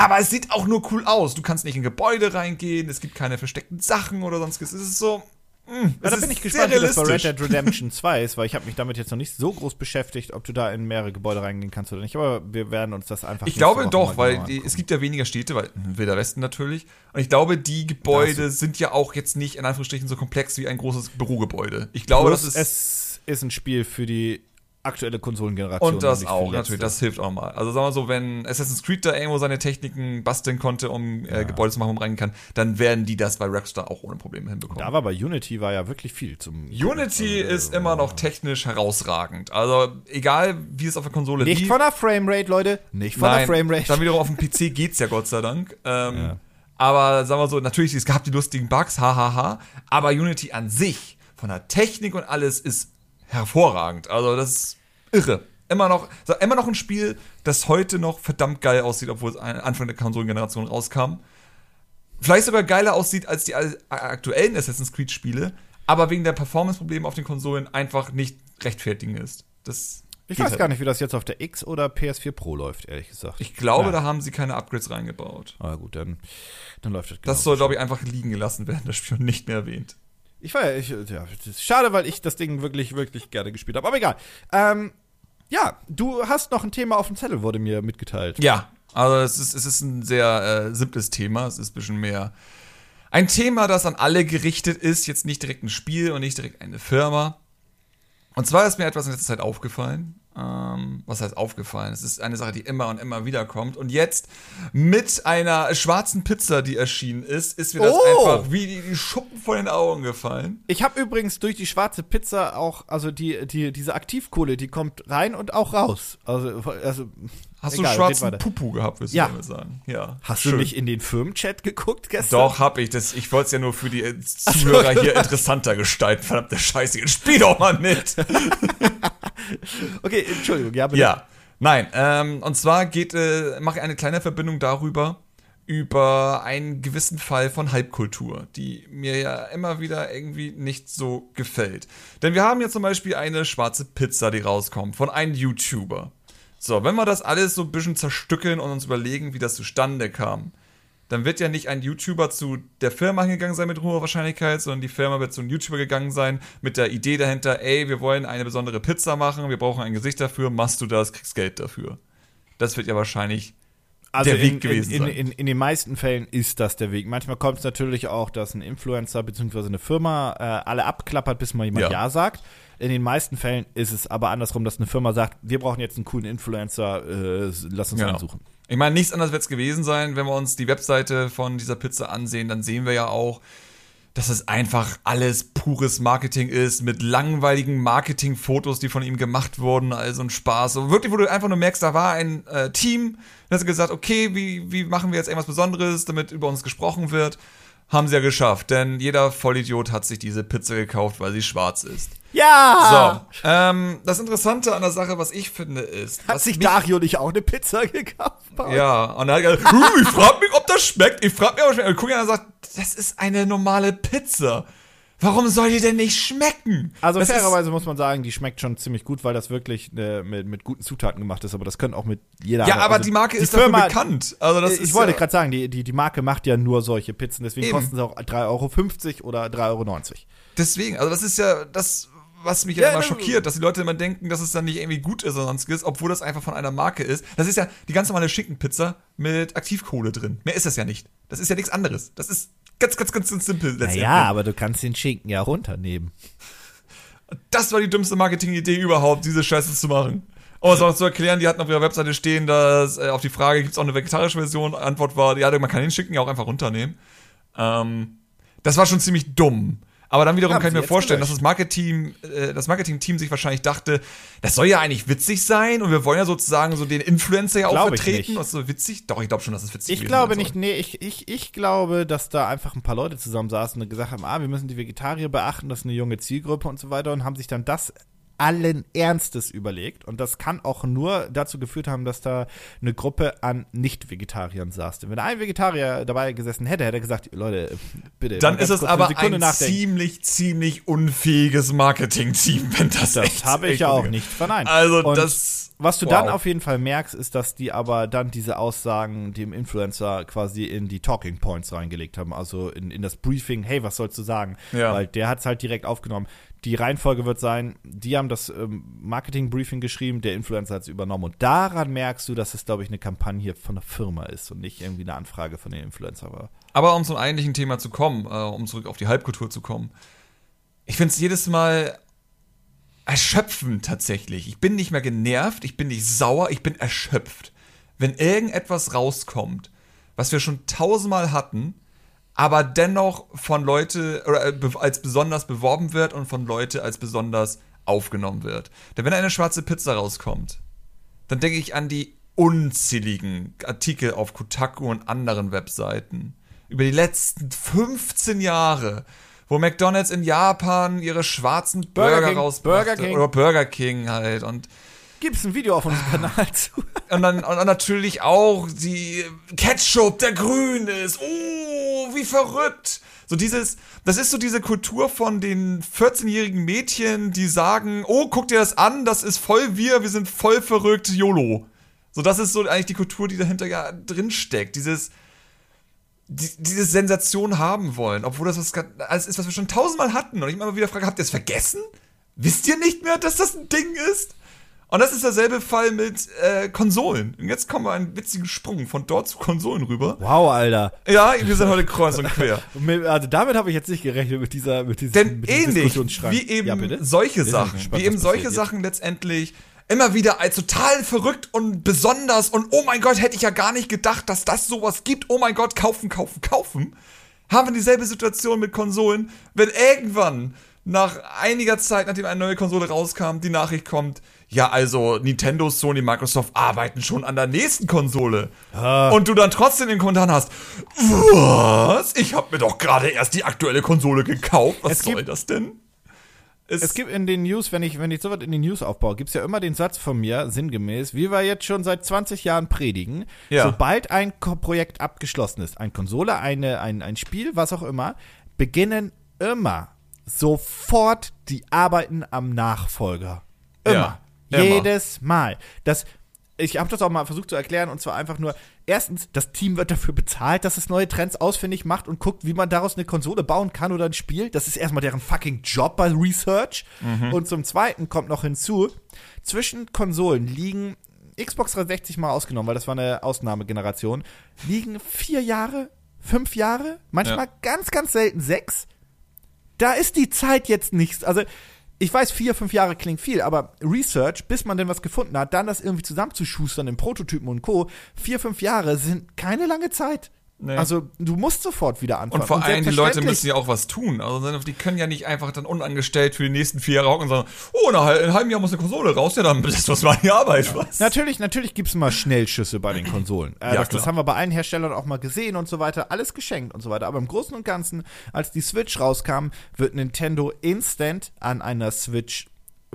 aber es sieht auch nur cool aus. Du kannst nicht in Gebäude reingehen, es gibt keine versteckten Sachen oder sonstiges. Es ist so. Mh, hm, ja, da bin ich gespannt, wie das bei Red Dead Redemption 2 ist, weil ich habe mich damit jetzt noch nicht so groß beschäftigt, ob du da in mehrere Gebäude reingehen kannst oder nicht. Aber wir werden uns das einfach. Ich glaube doch, weil die, es gibt ja weniger Städte, weil Wilder Westen natürlich. Und ich glaube, die Gebäude sind ja auch jetzt nicht in Anführungsstrichen so komplex wie ein großes Bürogebäude. Ich glaube, Plus das ist. Es ist ein Spiel für die aktuelle Konsolengeneration. Und das auch, natürlich, das hilft auch mal. Also sagen wir so, wenn Assassin's Creed da irgendwo seine Techniken basteln konnte, um äh, ja. Gebäude zu machen, wo man rein kann, dann werden die das bei Rockstar auch ohne Probleme hinbekommen. Da war bei Unity war ja wirklich viel zum. Unity also, ist immer noch technisch herausragend. Also egal, wie es auf der Konsole Nicht lief. von der Framerate, Leute. Nicht von Nein, der Framerate. Dann wiederum auf dem PC geht's ja Gott sei Dank. Ähm, ja. Aber sagen wir so, natürlich, es gab die lustigen Bugs, hahaha. aber Unity an sich, von der Technik und alles, ist hervorragend. Also das ist irre. Immer noch, immer noch ein Spiel, das heute noch verdammt geil aussieht, obwohl es Anfang der Konsolengeneration rauskam. Vielleicht sogar geiler aussieht als die aktuellen Assassin's Creed-Spiele, aber wegen der Performance-Probleme auf den Konsolen einfach nicht rechtfertigen ist. Das ich weiß halt. gar nicht, wie das jetzt auf der X oder PS4 Pro läuft, ehrlich gesagt. Ich glaube, ja. da haben sie keine Upgrades reingebaut. Ah, gut, dann, dann läuft das Das soll, glaube ich, einfach liegen gelassen werden, das Spiel nicht mehr erwähnt. Ich war ja, ich, ja, schade, weil ich das Ding wirklich, wirklich gerne gespielt habe. Aber egal. Ähm, ja, du hast noch ein Thema auf dem Zettel, wurde mir mitgeteilt. Ja, also es ist, es ist ein sehr äh, simples Thema. Es ist ein bisschen mehr ein Thema, das an alle gerichtet ist. Jetzt nicht direkt ein Spiel und nicht direkt eine Firma. Und zwar ist mir etwas in letzter Zeit aufgefallen. Ähm, was heißt aufgefallen? Es ist eine Sache, die immer und immer wieder kommt. Und jetzt mit einer schwarzen Pizza, die erschienen ist, ist mir das oh. einfach wie die, die, Schuppen vor den Augen gefallen. Ich habe übrigens durch die schwarze Pizza auch, also die, die, diese Aktivkohle, die kommt rein und auch raus. Also, also Hast Egal, du schwarzen Pupu gehabt, du ja. damit sagen? Ja. Hast schön. du nicht in den Firmenchat geguckt gestern? Doch, hab ich. Das, ich wollte es ja nur für die Zuhörer hier interessanter gestalten. Verdammte Scheiße, jetzt spiel doch mal mit. okay, Entschuldigung, ja, bitte. Ja, nein. Ähm, und zwar geht, äh, mache ich eine kleine Verbindung darüber, über einen gewissen Fall von Halbkultur, die mir ja immer wieder irgendwie nicht so gefällt. Denn wir haben hier zum Beispiel eine schwarze Pizza, die rauskommt von einem YouTuber. So, wenn wir das alles so ein bisschen zerstückeln und uns überlegen, wie das zustande kam, dann wird ja nicht ein YouTuber zu der Firma hingegangen sein mit hoher Wahrscheinlichkeit, sondern die Firma wird zu einem YouTuber gegangen sein mit der Idee dahinter, ey, wir wollen eine besondere Pizza machen, wir brauchen ein Gesicht dafür, machst du das, kriegst Geld dafür. Das wird ja wahrscheinlich also der Weg in, gewesen in, sein. In, in, in, den meisten Fällen ist das der Weg. Manchmal kommt es natürlich auch, dass ein Influencer bzw. eine Firma äh, alle abklappert, bis mal jemand Ja, ja sagt. In den meisten Fällen ist es aber andersrum, dass eine Firma sagt, wir brauchen jetzt einen coolen Influencer, äh, lass uns genau. einen suchen. Ich meine, nichts anderes wird es gewesen sein, wenn wir uns die Webseite von dieser Pizza ansehen, dann sehen wir ja auch, dass es einfach alles pures Marketing ist, mit langweiligen Marketingfotos, die von ihm gemacht wurden, also ein Spaß. So wirklich, wo du einfach nur merkst, da war ein äh, Team, das hat gesagt, okay, wie, wie machen wir jetzt irgendwas Besonderes, damit über uns gesprochen wird. Haben sie ja geschafft, denn jeder Vollidiot hat sich diese Pizza gekauft, weil sie schwarz ist. Ja! So, ähm, das Interessante an der Sache, was ich finde, ist. Hat sich Dario nicht auch eine Pizza gekauft? Ja, und er hat gesagt, ich frag mich, ob das schmeckt. Ich frag mich, ob das schmeckt. Und guck und er sagt, das ist eine normale Pizza. Warum soll die denn nicht schmecken? Also Das fairerweise muss man sagen, die schmeckt schon ziemlich gut, weil das wirklich äh, mit, mit guten Zutaten gemacht ist. Aber das können auch mit jeder. Ja, andere- aber also die Marke die ist Firma, dafür bekannt. Also das ich ist wollte ja, gerade sagen, die, die, die Marke macht ja nur solche Pizzen, deswegen Eben. kosten sie auch 3,50 Euro oder 3,90 Euro. deswegen, also das ist ja das, was mich ja, Ja, immer ne- schockiert, dass die Leute immer denken, dass es dann nicht irgendwie gut ist oder sonstiges, obwohl das einfach von einer Marke ist. Das ist ja die ganz normale Schinkenpizza mit Aktivkohle drin. Mehr ist das ja nicht. Das ist ja nichts anderes. Das ist ganz, ganz, ganz, ganz simpel letztendlich. Naja, aber du kannst den Schinken ja runternehmen. Das war die dümmste Marketingidee überhaupt, diese Scheiße zu machen. Um es auch zu erklären, die hatten auf ihrer Webseite stehen, dass äh, auf die Frage, gibt es auch eine vegetarische Version? Antwort war, ja, man kann den Schinken ja auch einfach runternehmen. Ähm, das war schon ziemlich dumm. Aber dann wiederum Haben kann ich mir vorstellen, dass gelöscht. das Marketing, äh, das Marketing-Team sich wahrscheinlich dachte, das soll ja eigentlich witzig sein und wir wollen ja sozusagen so den Influencer ja auch ich vertreten. Was so witzig? Doch, ich glaube schon, dass es witzig Ich gewesen glaube nicht, nee, ich, ich, ich glaube, dass da einfach ein paar Leute zusammensaßen und gesagt haben, ah, wir müssen die Vegetarier beachten, das ist eine junge Zielgruppe und so weiter und haben sich dann das allen Ernstes überlegt und das kann auch nur dazu geführt haben, dass da eine Gruppe an Nicht-Vegetariern saß. Denn wenn ein Vegetarier dabei gesessen hätte, hätte er gesagt, Leute, bitte. Dann ist es aber ein nachdenken. ziemlich, ziemlich unfähiges Marketing-Team, wenn das Das habe ich ja auch nicht verneint. Also Und das. Was du wow. dann auf jeden Fall merkst, ist, dass die aber dann diese Aussagen dem Influencer quasi in die Talking Points reingelegt haben, also in, in das Briefing, hey, was sollst du sagen? Ja. Weil der hat es halt direkt aufgenommen. Die Reihenfolge wird sein, die haben das ähm, Marketing-Briefing geschrieben, der Influencer hat es übernommen. Und daran merkst du, dass es, glaube ich, eine Kampagne von der Firma ist und nicht irgendwie eine Anfrage von den Influencer war. Aber um zum eigentlichen Thema zu kommen, äh, um zurück auf die Halbkultur zu kommen. Ich finde es jedes Mal erschöpfend tatsächlich. Ich bin nicht mehr genervt, ich bin nicht sauer, ich bin erschöpft. Wenn irgendetwas rauskommt, was wir schon tausendmal hatten, aber dennoch von Leute oder äh, als besonders beworben wird und von Leute als besonders aufgenommen wird. Denn wenn eine schwarze Pizza rauskommt, dann denke ich an die unzähligen Artikel auf Kotaku und anderen Webseiten über die letzten 15 Jahre, wo McDonald's in Japan ihre schwarzen Burger Burger, rausbrachte. Burger King. Oder Burger King halt. Und, Gibt's ein Video auf unserem Kanal zu? und, dann, und natürlich auch die Ketchup, der grün ist. Oh, wie verrückt. So dieses, das ist so diese Kultur von den 14-jährigen Mädchen, die sagen, oh, guck dir das an, das ist voll wir, wir sind voll verrückt, YOLO. So, das ist so eigentlich die Kultur, die dahinter ja drin steckt. Dieses, die, diese Sensation haben wollen, obwohl das was, alles ist, was wir schon tausendmal hatten. Und ich immer wieder frage, habt ihr es vergessen? Wisst ihr nicht mehr, dass das ein Ding ist? Und das ist derselbe Fall mit äh, Konsolen. Und jetzt kommen wir einen witzigen Sprung von dort zu Konsolen rüber. Wow, Alter. Ja, wir sind heute kreuz und quer. Also damit habe ich jetzt nicht gerechnet mit dieser mit diesem, Denn mit diesem ähnlich wie eben Ja, solche Sachen, gespannt, wie eben solche jetzt. Sachen letztendlich immer wieder als total verrückt und besonders und oh mein Gott, hätte ich ja gar nicht gedacht, dass das sowas gibt. Oh mein Gott, kaufen, kaufen, kaufen. Haben wir dieselbe Situation mit Konsolen, wenn irgendwann nach einiger Zeit, nachdem eine neue Konsole rauskam, die Nachricht kommt, ja, also Nintendo, Sony, Microsoft arbeiten schon an der nächsten Konsole. Und du dann trotzdem den Kommentar hast, was? Ich habe mir doch gerade erst die aktuelle Konsole gekauft. Was Es soll gibt- das denn? Es gibt in den News, wenn ich, wenn ich sowas in den News aufbaue, gibt's ja immer den Satz von mir, sinngemäß, wie wir jetzt schon seit 20 Jahren predigen, Ja. sobald ein Ko Projekt abgeschlossen ist, ein Konsole, eine, ein, ein Spiel, was auch immer, beginnen immer sofort die Arbeiten am Nachfolger. Immer. Ja, immer. Jedes Mal. Das, ich habe das auch mal versucht zu erklären und zwar einfach nur, erstens, das Team wird dafür bezahlt, dass es neue Trends ausfindig macht und guckt, wie man daraus eine Konsole bauen kann oder ein Spiel. Das ist erstmal deren fucking Job bei Research. Und zum Zweiten kommt noch hinzu, zwischen Konsolen liegen, Xbox 360 mal ausgenommen, weil das war eine Ausnahmegeneration, liegen vier Jahre, fünf Jahre, manchmal Ja. ganz, ganz selten sechs. Da ist die Zeit jetzt nichts. Also, ich weiß, vier, fünf Jahre klingt viel, aber Research, bis man denn was gefunden hat, dann das irgendwie zusammenzuschustern in Prototypen und Co., vier, fünf Jahre sind keine lange Zeit. Nee. Also, du musst sofort wieder anfangen. Und vor allem, die Leute müssen ja auch was tun. Also die können ja nicht einfach dann unangestellt für die nächsten vier Jahre hocken und sagen, oh, in einem halben Jahr muss eine Konsole raus, ja, dann lässt uns mal die Arbeit. Was? Natürlich, natürlich gibt's mal Schnellschüsse bei den Konsolen. Äh, Ja, das, das haben wir bei allen Herstellern auch mal gesehen und so weiter. Alles geschenkt und so weiter. Aber im Großen und Ganzen, als die Switch rauskam, wird Nintendo instant an einer Switch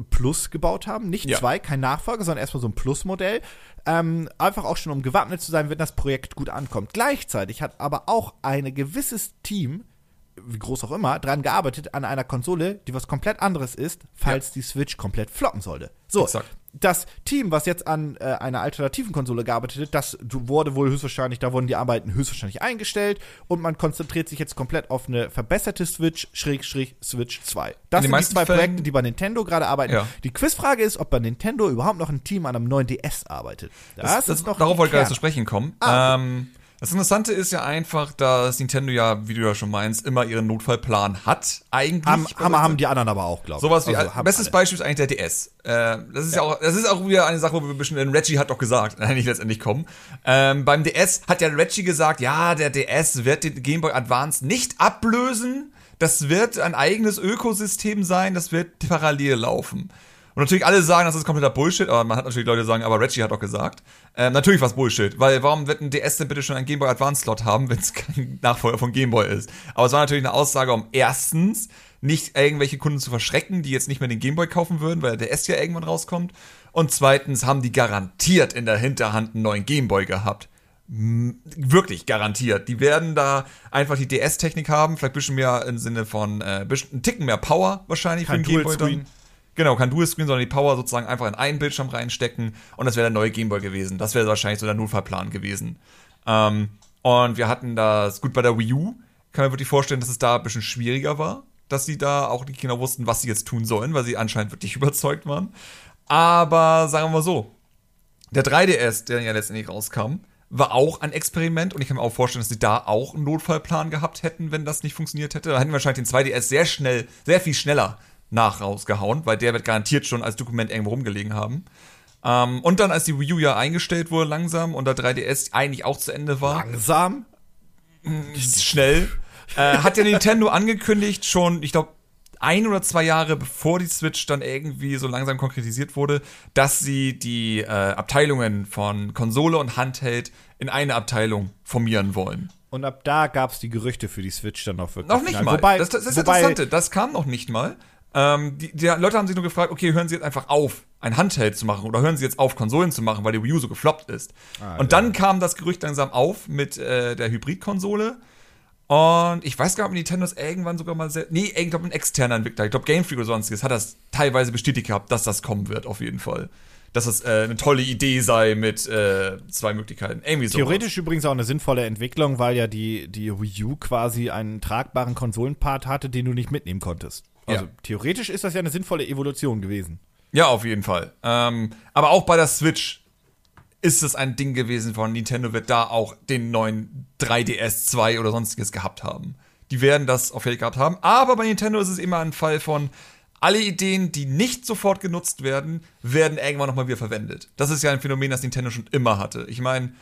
Plus gebaut haben. Nicht Ja. zwei, kein Nachfolger, sondern erstmal so ein Plus-Modell. Ähm, einfach auch schon, um gewappnet zu sein, wenn das Projekt gut ankommt. Gleichzeitig hat aber auch ein gewisses Team wie groß auch immer, dran gearbeitet an einer Konsole, die was komplett anderes ist, falls ja. die Switch komplett floppen sollte. So, Exakt. Das Team, was jetzt an äh, einer alternativen Konsole gearbeitet hat, das wurde wohl höchstwahrscheinlich, da wurden die Arbeiten höchstwahrscheinlich eingestellt und man konzentriert sich jetzt komplett auf eine verbesserte Switch, Schrägstrich Switch 2. Das sind die zwei Fällen, Projekte, die bei Nintendo gerade arbeiten. Ja. Die Quizfrage ist, ob bei Nintendo überhaupt noch ein Team an einem neuen DS arbeitet. Das, das, das ist noch darauf wollte ich gerade zu sprechen kommen. Ah, ähm, das Interessante ist ja einfach, dass Nintendo ja, wie du ja schon meinst, immer ihren Notfallplan hat. Eigentlich. Haben, haben, haben die anderen aber auch, glaube ich. Sowas wie, also, bestes alle. Beispiel ist eigentlich der DS. Äh, das ist ja. ja. auch, das ist auch wieder eine Sache, wo wir ein bisschen, Reggie hat doch gesagt, eigentlich letztendlich kommen. Ähm, beim DS hat ja Reggie gesagt, ja, der DS wird den Game Boy Advance nicht ablösen. Das wird ein eigenes Ökosystem sein, das wird parallel laufen. Und natürlich alle sagen, das ist kompletter Bullshit, aber man hat natürlich Leute, die sagen, aber Reggie hat doch gesagt. Ähm, natürlich was Bullshit, weil warum wird ein DS denn bitte schon einen Game Boy Advance Slot haben, wenn es kein Nachfolger von Game Boy ist? Aber es war natürlich eine Aussage, um erstens nicht irgendwelche Kunden zu verschrecken, die jetzt nicht mehr den Game Boy kaufen würden, weil der DS ja irgendwann rauskommt. Und zweitens haben die garantiert in der Hinterhand einen neuen Game Boy gehabt wirklich garantiert. Die werden da einfach die DS-Technik haben, vielleicht ein bisschen mehr im Sinne von äh, ein Ticken mehr Power wahrscheinlich Kein für den Game Boy dann. Genau, kein Dual-Screen, sondern die Power sozusagen einfach in einen Bildschirm reinstecken und das wäre der neue Gameboy gewesen. Das wäre wahrscheinlich so der Notfallplan gewesen. Ähm, und wir hatten das, gut, bei der Wii U kann man wirklich vorstellen, dass es da ein bisschen schwieriger war, dass sie da auch die Kinder wussten, was sie jetzt tun sollen, weil sie anscheinend wirklich überzeugt waren. Aber sagen wir mal so, der 3DS, der ja letztendlich rauskam, war auch ein Experiment und ich kann mir auch vorstellen, dass sie da auch einen Notfallplan gehabt hätten, wenn das nicht funktioniert hätte. Da hätten wir wahrscheinlich den 2DS sehr schnell, sehr viel schneller nach rausgehauen, weil der wird garantiert schon als Dokument irgendwo rumgelegen haben. Ähm, und dann, als die Wii U ja eingestellt wurde langsam und der 3DS eigentlich auch zu Ende war. Langsam? Schnell. äh, hat ja Nintendo angekündigt, schon, ich glaube, ein oder zwei Jahre bevor die Switch dann irgendwie so langsam konkretisiert wurde, dass sie die äh, Abteilungen von Konsole und Handheld in eine Abteilung formieren wollen. Und ab da gab es die Gerüchte für die Switch dann auch wirklich. Noch nicht mal. Wobei, das, das ist wobei, Interessante, das kam noch nicht mal. Ähm, die, die, Leute haben sich nur gefragt, okay, hören Sie jetzt einfach auf, ein Handheld zu machen oder hören Sie jetzt auf, Konsolen zu machen, weil die Wii U so gefloppt ist. Ah, und ja. dann kam das Gerücht langsam auf mit äh, der Hybrid-Konsole. Und ich weiß gar nicht, ob Nintendo das irgendwann sogar mal sehr. Nee, ich glaube, ein externer Entwickler, ich glaube, Game Freak oder sonstiges, hat das teilweise bestätigt gehabt, dass das kommen wird, auf jeden Fall. Dass das äh, eine tolle Idee sei mit äh, zwei Möglichkeiten. Irgendwie so. Theoretisch übrigens auch eine sinnvolle Entwicklung, weil ja die, die Wii U quasi einen tragbaren Konsolenpart hatte, den du nicht mitnehmen konntest. Also ja. theoretisch ist das ja eine sinnvolle Evolution gewesen. Ja, auf jeden Fall. Ähm, aber auch bei der Switch ist es ein Ding gewesen von Nintendo, wird da auch den neuen 3DS 2 oder sonstiges gehabt haben. Die werden das auf jeden Fall gehabt haben. Aber bei Nintendo ist es immer ein Fall von, alle Ideen, die nicht sofort genutzt werden, werden irgendwann nochmal wieder verwendet. Das ist ja ein Phänomen, das Nintendo schon immer hatte. Ich meine,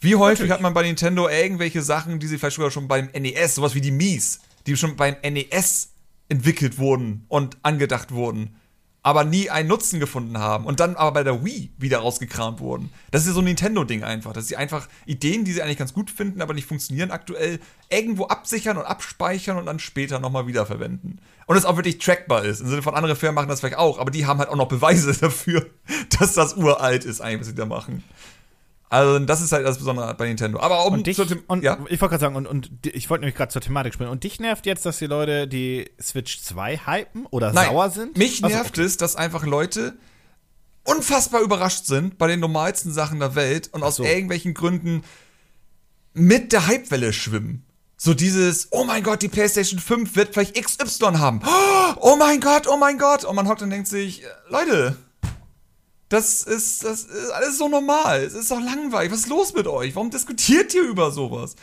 wie häufig Natürlich. hat man bei Nintendo irgendwelche Sachen, die sie vielleicht sogar schon beim NES, sowas wie die Mies, die schon beim NES entwickelt wurden und angedacht wurden, aber nie einen Nutzen gefunden haben und dann aber bei der Wii wieder rausgekramt wurden. Das ist ja so ein Nintendo-Ding einfach, dass sie einfach Ideen, die sie eigentlich ganz gut finden, aber nicht funktionieren aktuell, irgendwo absichern und abspeichern und dann später nochmal wiederverwenden. Und es auch wirklich trackbar ist. Im Sinne von anderen Firmen machen das vielleicht auch, aber die haben halt auch noch Beweise dafür, dass das uralt ist, eigentlich, was sie da machen. Also das ist halt das Besondere bei Nintendo. Aber um und dich, und ja? ich wollte gerade sagen, und, und ich wollte nämlich gerade zur Thematik sprechen. Und dich nervt jetzt, dass die Leute die Switch 2 hypen oder Nein, sauer sind? Mich nervt also, okay. es, dass einfach Leute unfassbar überrascht sind bei den normalsten Sachen der Welt und aus so. irgendwelchen Gründen mit der Hypewelle schwimmen. So dieses, oh mein Gott, die PlayStation 5 wird vielleicht XY haben. Oh mein Gott, oh mein Gott. Und man hockt und denkt sich, Leute, das ist, das ist alles so normal. Es ist doch langweilig. Was ist los mit euch? Warum diskutiert ihr über sowas?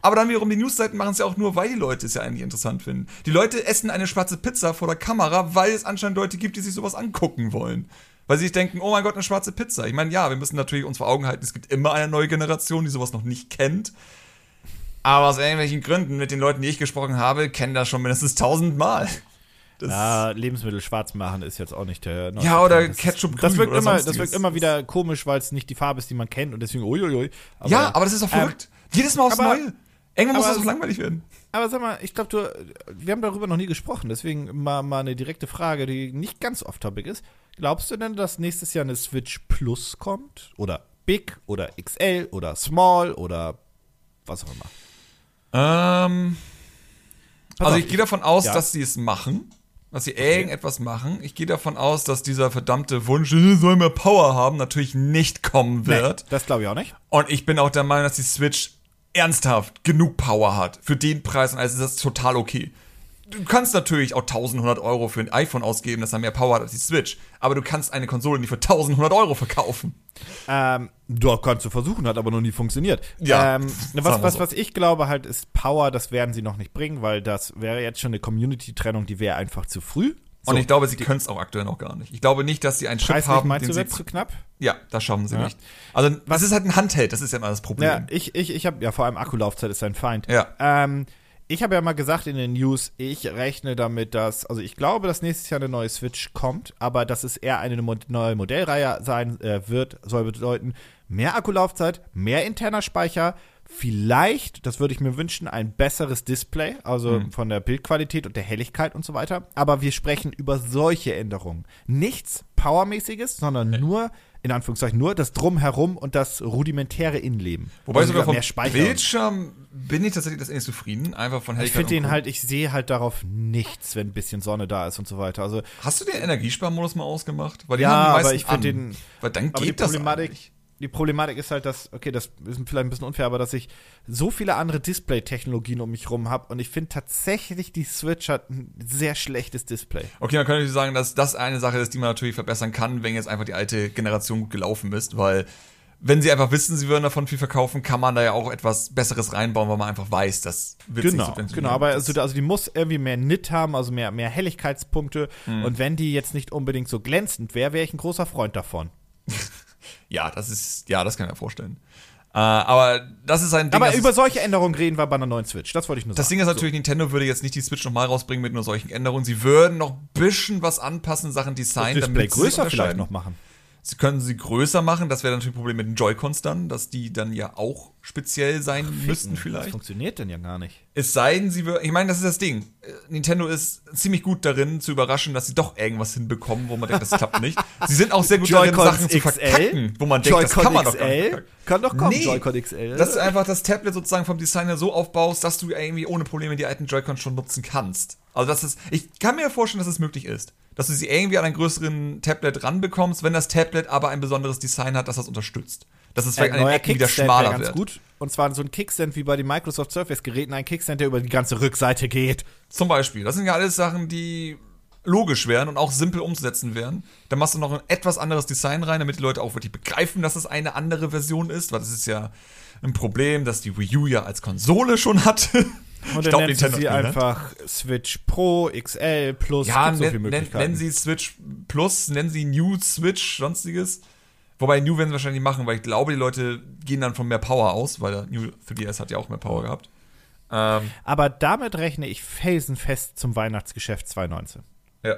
Aber dann wiederum, die Newsseiten machen es ja auch nur, weil die Leute es ja eigentlich interessant finden. Die Leute essen eine schwarze Pizza vor der Kamera, weil es anscheinend Leute gibt, die sich sowas angucken wollen. Weil sie sich denken, oh mein Gott, eine schwarze Pizza. Ich meine, ja, wir müssen natürlich uns vor Augen halten, es gibt immer eine neue Generation, die sowas noch nicht kennt. Aber aus irgendwelchen Gründen, mit den Leuten, die ich gesprochen habe, kennen das schon mindestens tausendmal. Das ja, Lebensmittel schwarz machen ist jetzt auch nicht der. Ja, oder das Ketchup grün das wirkt, immer, das wirkt immer wieder komisch, weil es nicht die Farbe ist, die man kennt und deswegen uiuiui. Aber, ja, aber das ist doch verrückt. Ähm, Jedes Mal aufs aber, Neue. Irgendwann muss das auch langweilig werden. Aber sag mal, ich glaube, du, wir haben darüber noch nie gesprochen, deswegen mal, mal eine direkte Frage, die nicht ganz off-topic ist. Glaubst du denn, dass nächstes Jahr eine Switch Plus kommt? Oder Big oder XL oder Small oder was auch immer? Ähm. also ich, ich gehe davon aus, ja. dass sie es machen dass sie okay. irgendetwas machen. Ich gehe davon aus, dass dieser verdammte Wunsch, soll mehr Power haben, natürlich nicht kommen wird. Nee, das glaube ich auch nicht. Und ich bin auch der Meinung, dass die Switch ernsthaft genug Power hat. Für den Preis und also ist das total okay du kannst natürlich auch 1100 Euro für ein iPhone ausgeben, das dann mehr Power hat als die Switch. Aber du kannst eine Konsole nicht für 1100 Euro verkaufen. Ähm, du kannst du versuchen, hat aber noch nie funktioniert. Ja. Ähm, was, was, was ich glaube halt ist Power, das werden sie noch nicht bringen, weil das wäre jetzt schon eine Community-Trennung, die wäre einfach zu früh. So, und ich glaube, sie können es auch aktuell noch gar nicht. Ich glaube nicht, dass sie einen Chip haben, meinst den du, sie zu knapp? Ja, das schaffen sie ja. nicht. Also, was ist halt ein Handheld, das ist ja immer das Problem. Ja, ich, ich, ich habe ja vor allem Akkulaufzeit ist ein Feind. Ja. Ähm, ich habe ja mal gesagt in den News, ich rechne damit, dass, also ich glaube, dass nächstes Jahr eine neue Switch kommt, aber dass es eher eine neue Modellreihe sein äh, wird, soll bedeuten, mehr Akkulaufzeit, mehr interner Speicher, vielleicht, das würde ich mir wünschen, ein besseres Display, also mhm. von der Bildqualität und der Helligkeit und so weiter. Aber wir sprechen über solche Änderungen. Nichts Powermäßiges, sondern nee. nur in Anführungszeichen nur das Drumherum und das rudimentäre Innenleben. Wobei also sogar vom. Bildschirm bin ich tatsächlich das ähnlich zufrieden, einfach von Helligkeit. Ich finde den halt, ich sehe halt darauf nichts, wenn ein bisschen Sonne da ist und so weiter. Also hast du den Energiesparmodus mal ausgemacht? Weil ja, aber ich finde den, weil dann geht das eigentlich die Problematik ist halt, dass, okay, das ist vielleicht ein bisschen unfair, aber dass ich so viele andere Display-Technologien um mich rum habe und ich finde tatsächlich, die Switch hat ein sehr schlechtes Display. Okay, dann könnte ich sagen, dass das eine Sache ist, die man natürlich verbessern kann, wenn jetzt einfach die alte Generation gut gelaufen ist, weil wenn sie einfach wissen, sie würden davon viel verkaufen, kann man da ja auch etwas Besseres reinbauen, weil man einfach weiß, das wird genau, nicht Genau, aber also, also, die muss irgendwie mehr Nit haben, also mehr, mehr Helligkeitspunkte. Mhm. Und wenn die jetzt nicht unbedingt so glänzend wäre, wäre ich ein großer Freund davon. Ja, das ist, ja, das kann ich mir vorstellen. Äh, aber das ist ein Ding. Aber über solche Änderungen reden wir bei einer neuen Switch. Das wollte ich nur das sagen. Das Ding ist natürlich, so. Nintendo würde jetzt nicht die Switch nochmal rausbringen mit nur solchen Änderungen. Sie würden noch ein bisschen was anpassen, Sachen Design, das Display damit größer vielleicht noch machen. Sie können sie größer machen, das wäre natürlich ein Problem mit den Joy-Cons dann, dass die dann ja auch speziell sein Ach, müssten vielleicht. Das funktioniert denn ja gar nicht. Es sei denn, sie würden, ich meine, das ist das Ding. Äh, Nintendo ist ziemlich gut darin zu überraschen, dass sie doch irgendwas hinbekommen, wo man denkt, das klappt nicht. Sie sind auch sehr gut darin, Sachen XL? zu verkacken, wo man denkt, das kann man XL? doch gar nicht. Kann doch kommen, nee, Joy-Con XL. Das ist einfach das Tablet sozusagen vom Designer so aufbaust, dass du irgendwie ohne Probleme die alten Joy-Con schon nutzen kannst. Also das ist, ich kann mir vorstellen, dass es möglich ist dass du sie irgendwie an einen größeren Tablet ranbekommst, wenn das Tablet aber ein besonderes Design hat, das das unterstützt. Dass es vielleicht ein neuer Ecken wieder schmaler ganz wird. gut. Und zwar so ein Kickstand wie bei den Microsoft Surface-Geräten, ein Kickstand, der über die ganze Rückseite geht. Zum Beispiel. Das sind ja alles Sachen, die logisch wären und auch simpel umzusetzen wären. Dann machst du noch ein etwas anderes Design rein, damit die Leute auch wirklich begreifen, dass es eine andere Version ist, weil das ist ja ein Problem, das die Wii U ja als Konsole schon hatte. Und dann nennen sie ne? einfach Switch Pro, XL, Plus, ja, so nenn, nennen sie Switch Plus, nennen sie New Switch, sonstiges. Wobei New werden sie wahrscheinlich machen, weil ich glaube, die Leute gehen dann von mehr Power aus, weil der New 3DS hat ja auch mehr Power gehabt. Ähm, Aber damit rechne ich felsenfest zum Weihnachtsgeschäft 2019. Ja.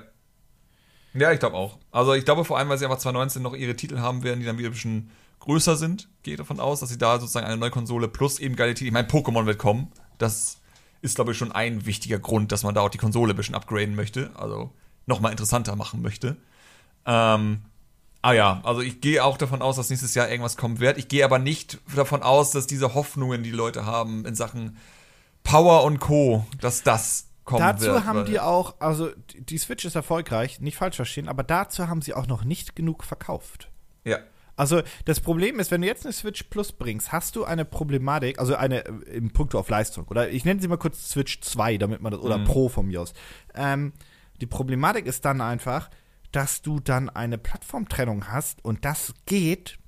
Ja, ich glaube auch. Also ich glaube vor allem, weil sie einfach 2019 noch ihre Titel haben werden, die dann wieder ein bisschen größer sind. Gehe davon aus, dass sie da sozusagen eine neue Konsole plus eben geile Titel. Ich meine, Pokémon wird kommen. Das ist, glaube ich, schon ein wichtiger Grund, dass man da auch die Konsole ein bisschen upgraden möchte, also nochmal interessanter machen möchte. Ähm, ah ja, also ich gehe auch davon aus, dass nächstes Jahr irgendwas kommen wird. Ich gehe aber nicht davon aus, dass diese Hoffnungen, die Leute haben in Sachen Power und Co., dass das kommen dazu wird. Dazu haben die auch, also die Switch ist erfolgreich, nicht falsch verstehen, aber dazu haben sie auch noch nicht genug verkauft. Ja. Also das Problem ist, wenn du jetzt eine Switch Plus bringst, hast du eine Problematik, also eine äh, im Punkto auf Leistung, oder ich nenne sie mal kurz Switch 2, damit man das, oder mhm. Pro von mir aus. Ähm, die Problematik ist dann einfach, dass du dann eine Plattformtrennung hast und das geht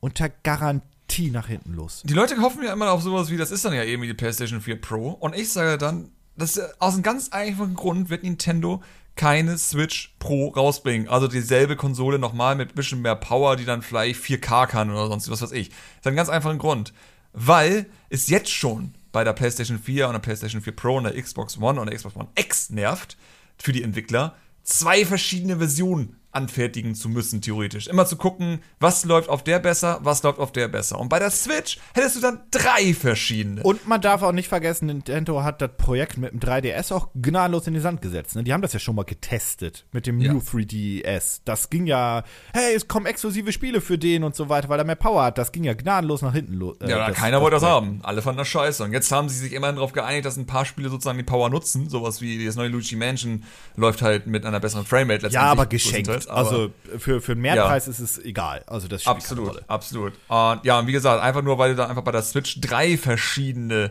unter Garantie nach hinten los. Die Leute hoffen ja immer auf sowas wie, das ist dann ja eben wie die PlayStation 4 Pro und ich sage dann, das aus einem ganz einfachen Grund wird Nintendo keine Switch Pro rausbringen. Also dieselbe Konsole nochmal mit ein bisschen mehr Power, die dann vielleicht 4K kann oder sonst was weiß ich. Das hat einen ganz einfachen Grund. Weil es jetzt schon bei der PlayStation 4 und der PlayStation 4 Pro und der Xbox One und der Xbox One X nervt für die Entwickler, zwei verschiedene Versionen anfertigen zu müssen, theoretisch. Immer zu gucken, was läuft auf der besser, was läuft auf der besser. Und bei der Switch hättest du dann drei verschiedene. Und man darf auch nicht vergessen, Nintendo hat das Projekt mit dem 3DS auch gnadenlos in die Sand gesetzt. Ne? Die haben das ja schon mal getestet mit dem ja. New 3DS. Das ging ja, hey, es kommen exklusive Spiele für den und so weiter, weil er mehr Power hat. Das ging ja gnadenlos nach hinten los. Äh, ja, das, keiner das wollte das haben. Alle fanden das scheiße. Und jetzt haben sie sich immerhin darauf geeinigt, dass ein paar Spiele sozusagen die Power nutzen. Sowas wie das neue Luigi Mansion läuft halt mit einer besseren Framerate letztendlich. Ja, aber geschenkt also für, für einen Mehrpreis ja. ist es egal. Also das spielt Absolut, absolut. Und ja, und wie gesagt, einfach nur, weil du da einfach bei der Switch drei verschiedene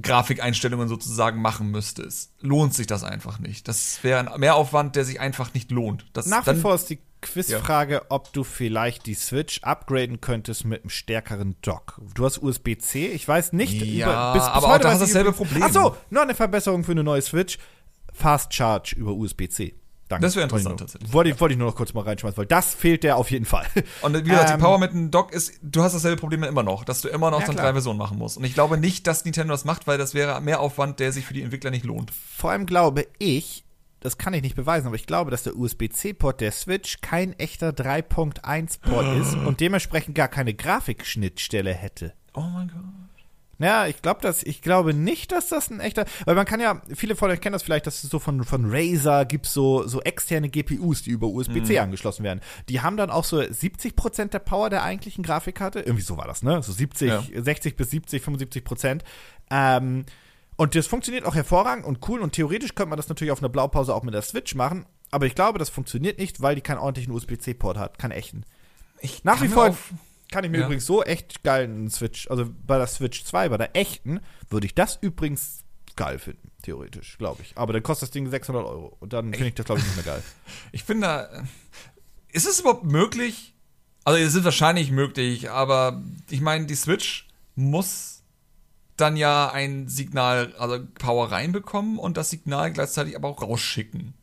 Grafikeinstellungen sozusagen machen müsstest, lohnt sich das einfach nicht. Das wäre ein Mehraufwand, der sich einfach nicht lohnt. Das, Nach wie vor ist die Quizfrage, ja. ob du vielleicht die Switch upgraden könntest mit einem stärkeren Dock. Du hast USB-C, ich weiß nicht. Ja, über, bis, bis aber heute auch das dasselbe Problem. Achso, noch eine Verbesserung für eine neue Switch. Fast Charge über USB-C. Danke. Das wäre interessant tatsächlich. Wollte ich, wollte ich nur noch kurz mal reinschmeißen, weil das fehlt der auf jeden Fall. Und wie gesagt, ähm, die Power mit dem Dock ist, du hast dasselbe Problem immer noch, dass du immer noch ja, dann drei Versionen machen musst. Und ich glaube nicht, dass Nintendo das macht, weil das wäre mehr Aufwand, der sich für die Entwickler nicht lohnt. Vor allem glaube ich, das kann ich nicht beweisen, aber ich glaube, dass der USB-C-Port der Switch kein echter 3.1-Port ist und dementsprechend gar keine Grafikschnittstelle hätte. Oh mein Gott. Ja, ich glaube das, ich glaube nicht, dass das ein echter, weil man kann ja, viele von euch kennen das vielleicht, dass es so von, von Razer gibt so, so externe GPUs, die über USB-C mhm. angeschlossen werden. Die haben dann auch so 70% der Power der eigentlichen Grafikkarte. Irgendwie so war das, ne? So 70, ja. 60 bis 70, 75 Prozent. Ähm, und das funktioniert auch hervorragend und cool und theoretisch könnte man das natürlich auf einer Blaupause auch mit der Switch machen. Aber ich glaube, das funktioniert nicht, weil die keinen ordentlichen USB-C-Port hat, keinen echten. Ich Nach wie vor kann ich mir ja. übrigens so echt geil einen Switch, also bei der Switch 2, bei der echten, würde ich das übrigens geil finden, theoretisch, glaube ich. Aber dann kostet das Ding 600 Euro und dann finde ich das, glaube ich, nicht mehr geil. Ich finde, ist es überhaupt möglich? Also, es ist wahrscheinlich möglich, aber ich meine, die Switch muss dann ja ein Signal, also Power reinbekommen und das Signal gleichzeitig aber auch rausschicken.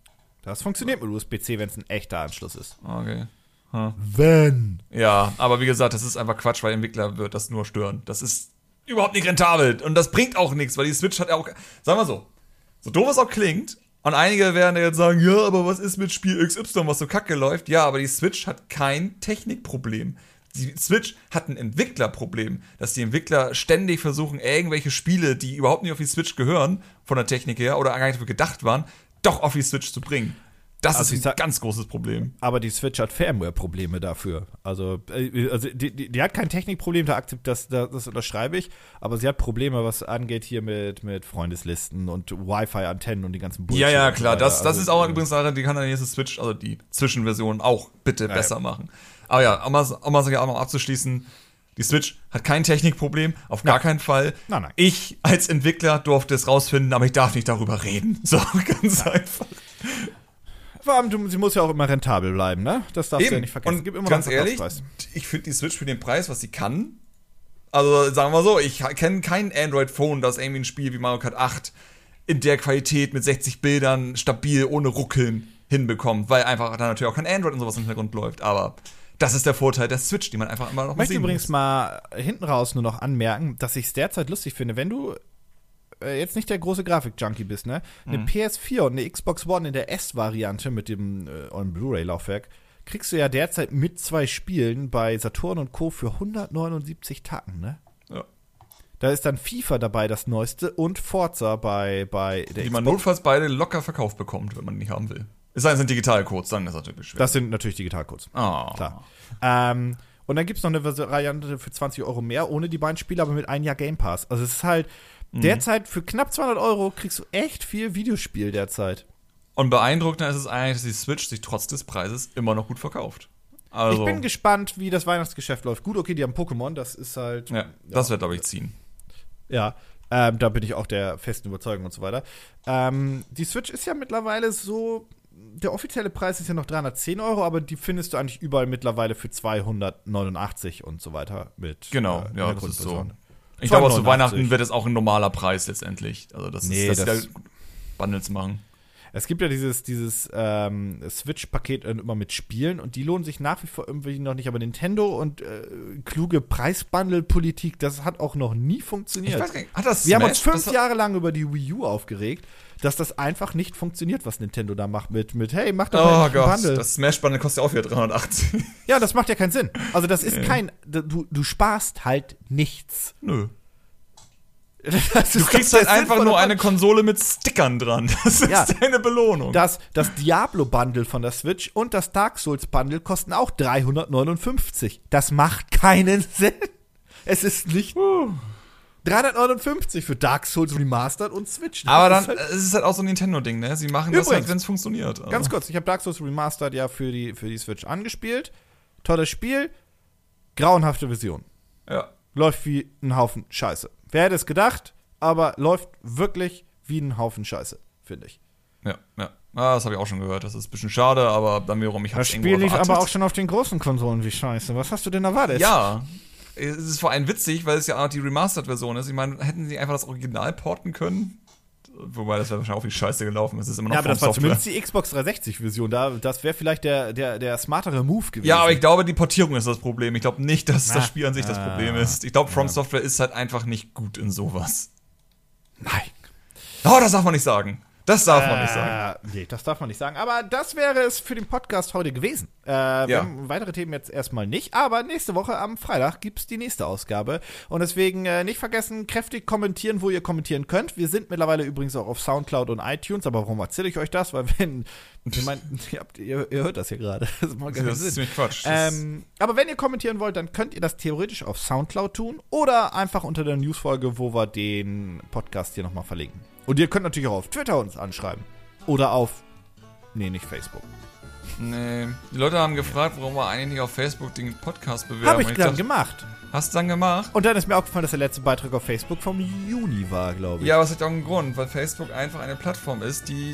Das funktioniert mit USB-C, wenn es ein echter Anschluss ist. Okay. Hm. Wenn. Ja, aber wie gesagt, das ist einfach Quatsch, weil Entwickler wird das nur stören. Das ist überhaupt nicht rentabel und das bringt auch nichts, weil die Switch hat ja auch, sagen wir so, so doof es auch klingt, und einige werden jetzt sagen, ja, aber was ist mit Spiel XY, was so kacke läuft? Ja, aber die Switch hat kein Technikproblem. Die Switch hat ein Entwicklerproblem, dass die Entwickler ständig versuchen, irgendwelche Spiele, die überhaupt nicht auf die Switch gehören, von der Technik her oder gar nicht dafür gedacht waren, doch auf die Switch zu bringen. Das also ist ein ganz großes Problem. Aber die Switch hat Firmware-Probleme dafür. Also, äh, also die, die, die, hat kein Technikproblem, da das, das, das unterschreibe ich. Aber sie hat Probleme, was angeht hier mit, mit Freundeslisten und Wi-Fi-Antennen und die ganzen Bullshit. Ja, ja, klar. Das, das also, ist auch übrigens Sache, die kann dann nächste Switch, also die Zwischenversion auch bitte ja, besser ja. machen. Aber ja, um mal, um mal auch noch abzuschließen, die Switch hat kein Technikproblem, auf gar keinen Fall. Nein, nein. Ich als Entwickler durfte es rausfinden, aber ich darf nicht darüber reden. So, ganz nein. einfach. Vor allem, sie muss ja auch immer rentabel bleiben, ne? Das darfst Eben. du ja nicht vergessen. Und gibt immer ganz ehrlich, ich finde die Switch für den Preis, was sie kann. Also sagen wir so, ich kenne kein Android-Phone, das irgendwie ein Spiel wie Mario Kart 8 in der Qualität mit 60 Bildern stabil, ohne Ruckeln hinbekommt, weil einfach da natürlich auch kein Android und sowas im Hintergrund läuft, aber das ist der Vorteil der Switch, die man einfach immer noch Ich möchte übrigens muss. mal hinten raus nur noch anmerken, dass ich es derzeit lustig finde, wenn du äh, jetzt nicht der große Grafik-Junkie bist, ne? Eine mhm. PS4 und eine Xbox One in der S-Variante mit dem äh, Blu-ray-Laufwerk kriegst du ja derzeit mit zwei Spielen bei Saturn und Co. für 179 Tacken, ne? Ja. Da ist dann FIFA dabei, das neueste, und Forza bei, bei der Die Xbox. man notfalls beide locker verkauft bekommt, wenn man die nicht haben will. Es sei denn, sind Digitalcodes, dann ist das natürlich schwer. Das sind natürlich Digitalcodes. Ah. Klar. Ähm, und dann gibt es noch eine Variante für 20 Euro mehr, ohne die beiden Spiele, aber mit einem Jahr Game Pass. Also es ist halt, Mhm. Derzeit für knapp 200 Euro kriegst du echt viel Videospiel derzeit. Und beeindruckender ist es eigentlich, dass die Switch sich trotz des Preises immer noch gut verkauft. Also, ich bin gespannt, wie das Weihnachtsgeschäft läuft. Gut, okay, die haben Pokémon, das ist halt. Ja, das wird, glaube ich, ziehen. Ja, ähm, da bin ich auch der festen Überzeugung und so weiter. Ähm, die Switch ist ja mittlerweile so. Der offizielle Preis ist ja noch 310 Euro, aber die findest du eigentlich überall mittlerweile für 289 und so weiter mit. Genau, äh, ja, das ist so. Ich glaube, zu Weihnachten wird es auch ein normaler Preis letztendlich. Also, das nee, ist das, das Bundles machen. Es gibt ja dieses, dieses ähm, Switch-Paket immer mit Spielen und die lohnen sich nach wie vor irgendwie noch nicht. Aber Nintendo und äh, kluge Preisbundle-Politik, das hat auch noch nie funktioniert. Ich weiß gar nicht, hat das Wir Smash? haben uns fünf Jahre lang über die Wii U aufgeregt, dass das einfach nicht funktioniert, was Nintendo da macht mit, mit hey, mach doch mal oh Gott, Bundle. Das Smash-Bundle kostet ja auch wieder 380. Ja, das macht ja keinen Sinn. Also das ist kein, du, du sparst halt nichts. Nö. du kriegst halt einfach nur eine Konsole mit Stickern dran. Das ist ja, deine Belohnung. Das, das Diablo-Bundle von der Switch und das Dark Souls-Bundle kosten auch 359. Das macht keinen Sinn. Es ist nicht. Uh. 359 für Dark Souls Remastered und Switch. Das Aber dann halt es ist halt auch so ein Nintendo-Ding, ne? Sie machen Übrigens, das halt, wenn es funktioniert. Also. Ganz kurz, ich habe Dark Souls Remastered ja für die, für die Switch angespielt. Tolles Spiel, grauenhafte Vision. Ja. Läuft wie ein Haufen Scheiße. Wer hätte es gedacht, aber läuft wirklich wie ein Haufen Scheiße, finde ich. Ja, ja. Ah, das habe ich auch schon gehört. Das ist ein bisschen schade, aber dann wiederum, ich habe Das Spiel lief aber auch schon auf den großen Konsolen wie Scheiße. Was hast du denn erwartet? Ja. Es ist vor allem witzig, weil es ja auch die Remastered-Version ist. Ich meine, hätten sie einfach das Original porten können? Wobei das wäre wahrscheinlich auch wie scheiße gelaufen. Es ist immer noch Ja, aber das war Software. zumindest die Xbox 360-Version. Da, das wäre vielleicht der, der, der smartere Move gewesen. Ja, aber ich glaube, die Portierung ist das Problem. Ich glaube nicht, dass ah, das Spiel an sich ah, das Problem ist. Ich glaube, From ja. Software ist halt einfach nicht gut in sowas. Nein. Oh, das darf man nicht sagen. Das darf man nicht sagen. Äh, nee, das darf man nicht sagen. Aber das wäre es für den Podcast heute gewesen. Äh, ja. Wir haben weitere Themen jetzt erstmal nicht. Aber nächste Woche am Freitag gibt es die nächste Ausgabe. Und deswegen äh, nicht vergessen, kräftig kommentieren, wo ihr kommentieren könnt. Wir sind mittlerweile übrigens auch auf Soundcloud und iTunes. Aber warum erzähle ich euch das? Weil wenn. Ich mein, ihr, habt, ihr, ihr, hört das hier gerade. Das, das ist ziemlich Quatsch. Ähm, aber wenn ihr kommentieren wollt, dann könnt ihr das theoretisch auf Soundcloud tun. Oder einfach unter der Newsfolge, wo wir den Podcast hier nochmal verlinken. Und ihr könnt natürlich auch auf Twitter uns anschreiben. Oder auf. Nee, nicht Facebook. Nee. Die Leute haben gefragt, warum wir eigentlich nicht auf Facebook den Podcast bewerben. Hab ich, ich dann dachte, gemacht. Hast du dann gemacht? Und dann ist mir aufgefallen, dass der letzte Beitrag auf Facebook vom Juni war, glaube ich. Ja, aber es hat auch einen Grund, weil Facebook einfach eine Plattform ist, die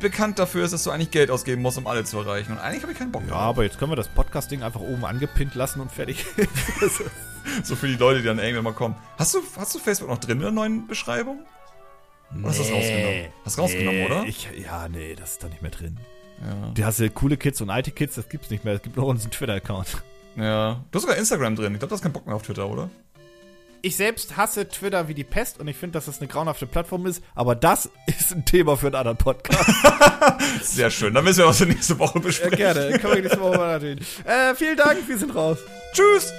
bekannt dafür ist, dass du eigentlich Geld ausgeben musst, um alle zu erreichen. Und eigentlich habe ich keinen Bock Ja, drauf. aber jetzt können wir das Podcast-Ding einfach oben angepinnt lassen und fertig. so für die Leute, die dann irgendwann mal kommen. Hast du, hast du Facebook noch drin in der neuen Beschreibung? Oder hast du das rausgenommen? Hast du rausgenommen, nee, oder? Ich, ja, nee, das ist da nicht mehr drin. Ja. Du hast ja coole Kids und alte Kids, das gibt's nicht mehr. Es gibt nur unseren Twitter-Account. Ja. Du hast sogar Instagram drin. Ich glaube, du hast keinen Bock mehr auf Twitter, oder? Ich selbst hasse Twitter wie die Pest und ich finde, dass es eine grauenhafte Plattform ist, aber das ist ein Thema für einen anderen Podcast. Sehr schön. Dann müssen wir uns nächste Woche besprechen. Ja, gerne. Können wir nächste Woche mal natürlich. Äh, vielen Dank, wir sind raus. Tschüss.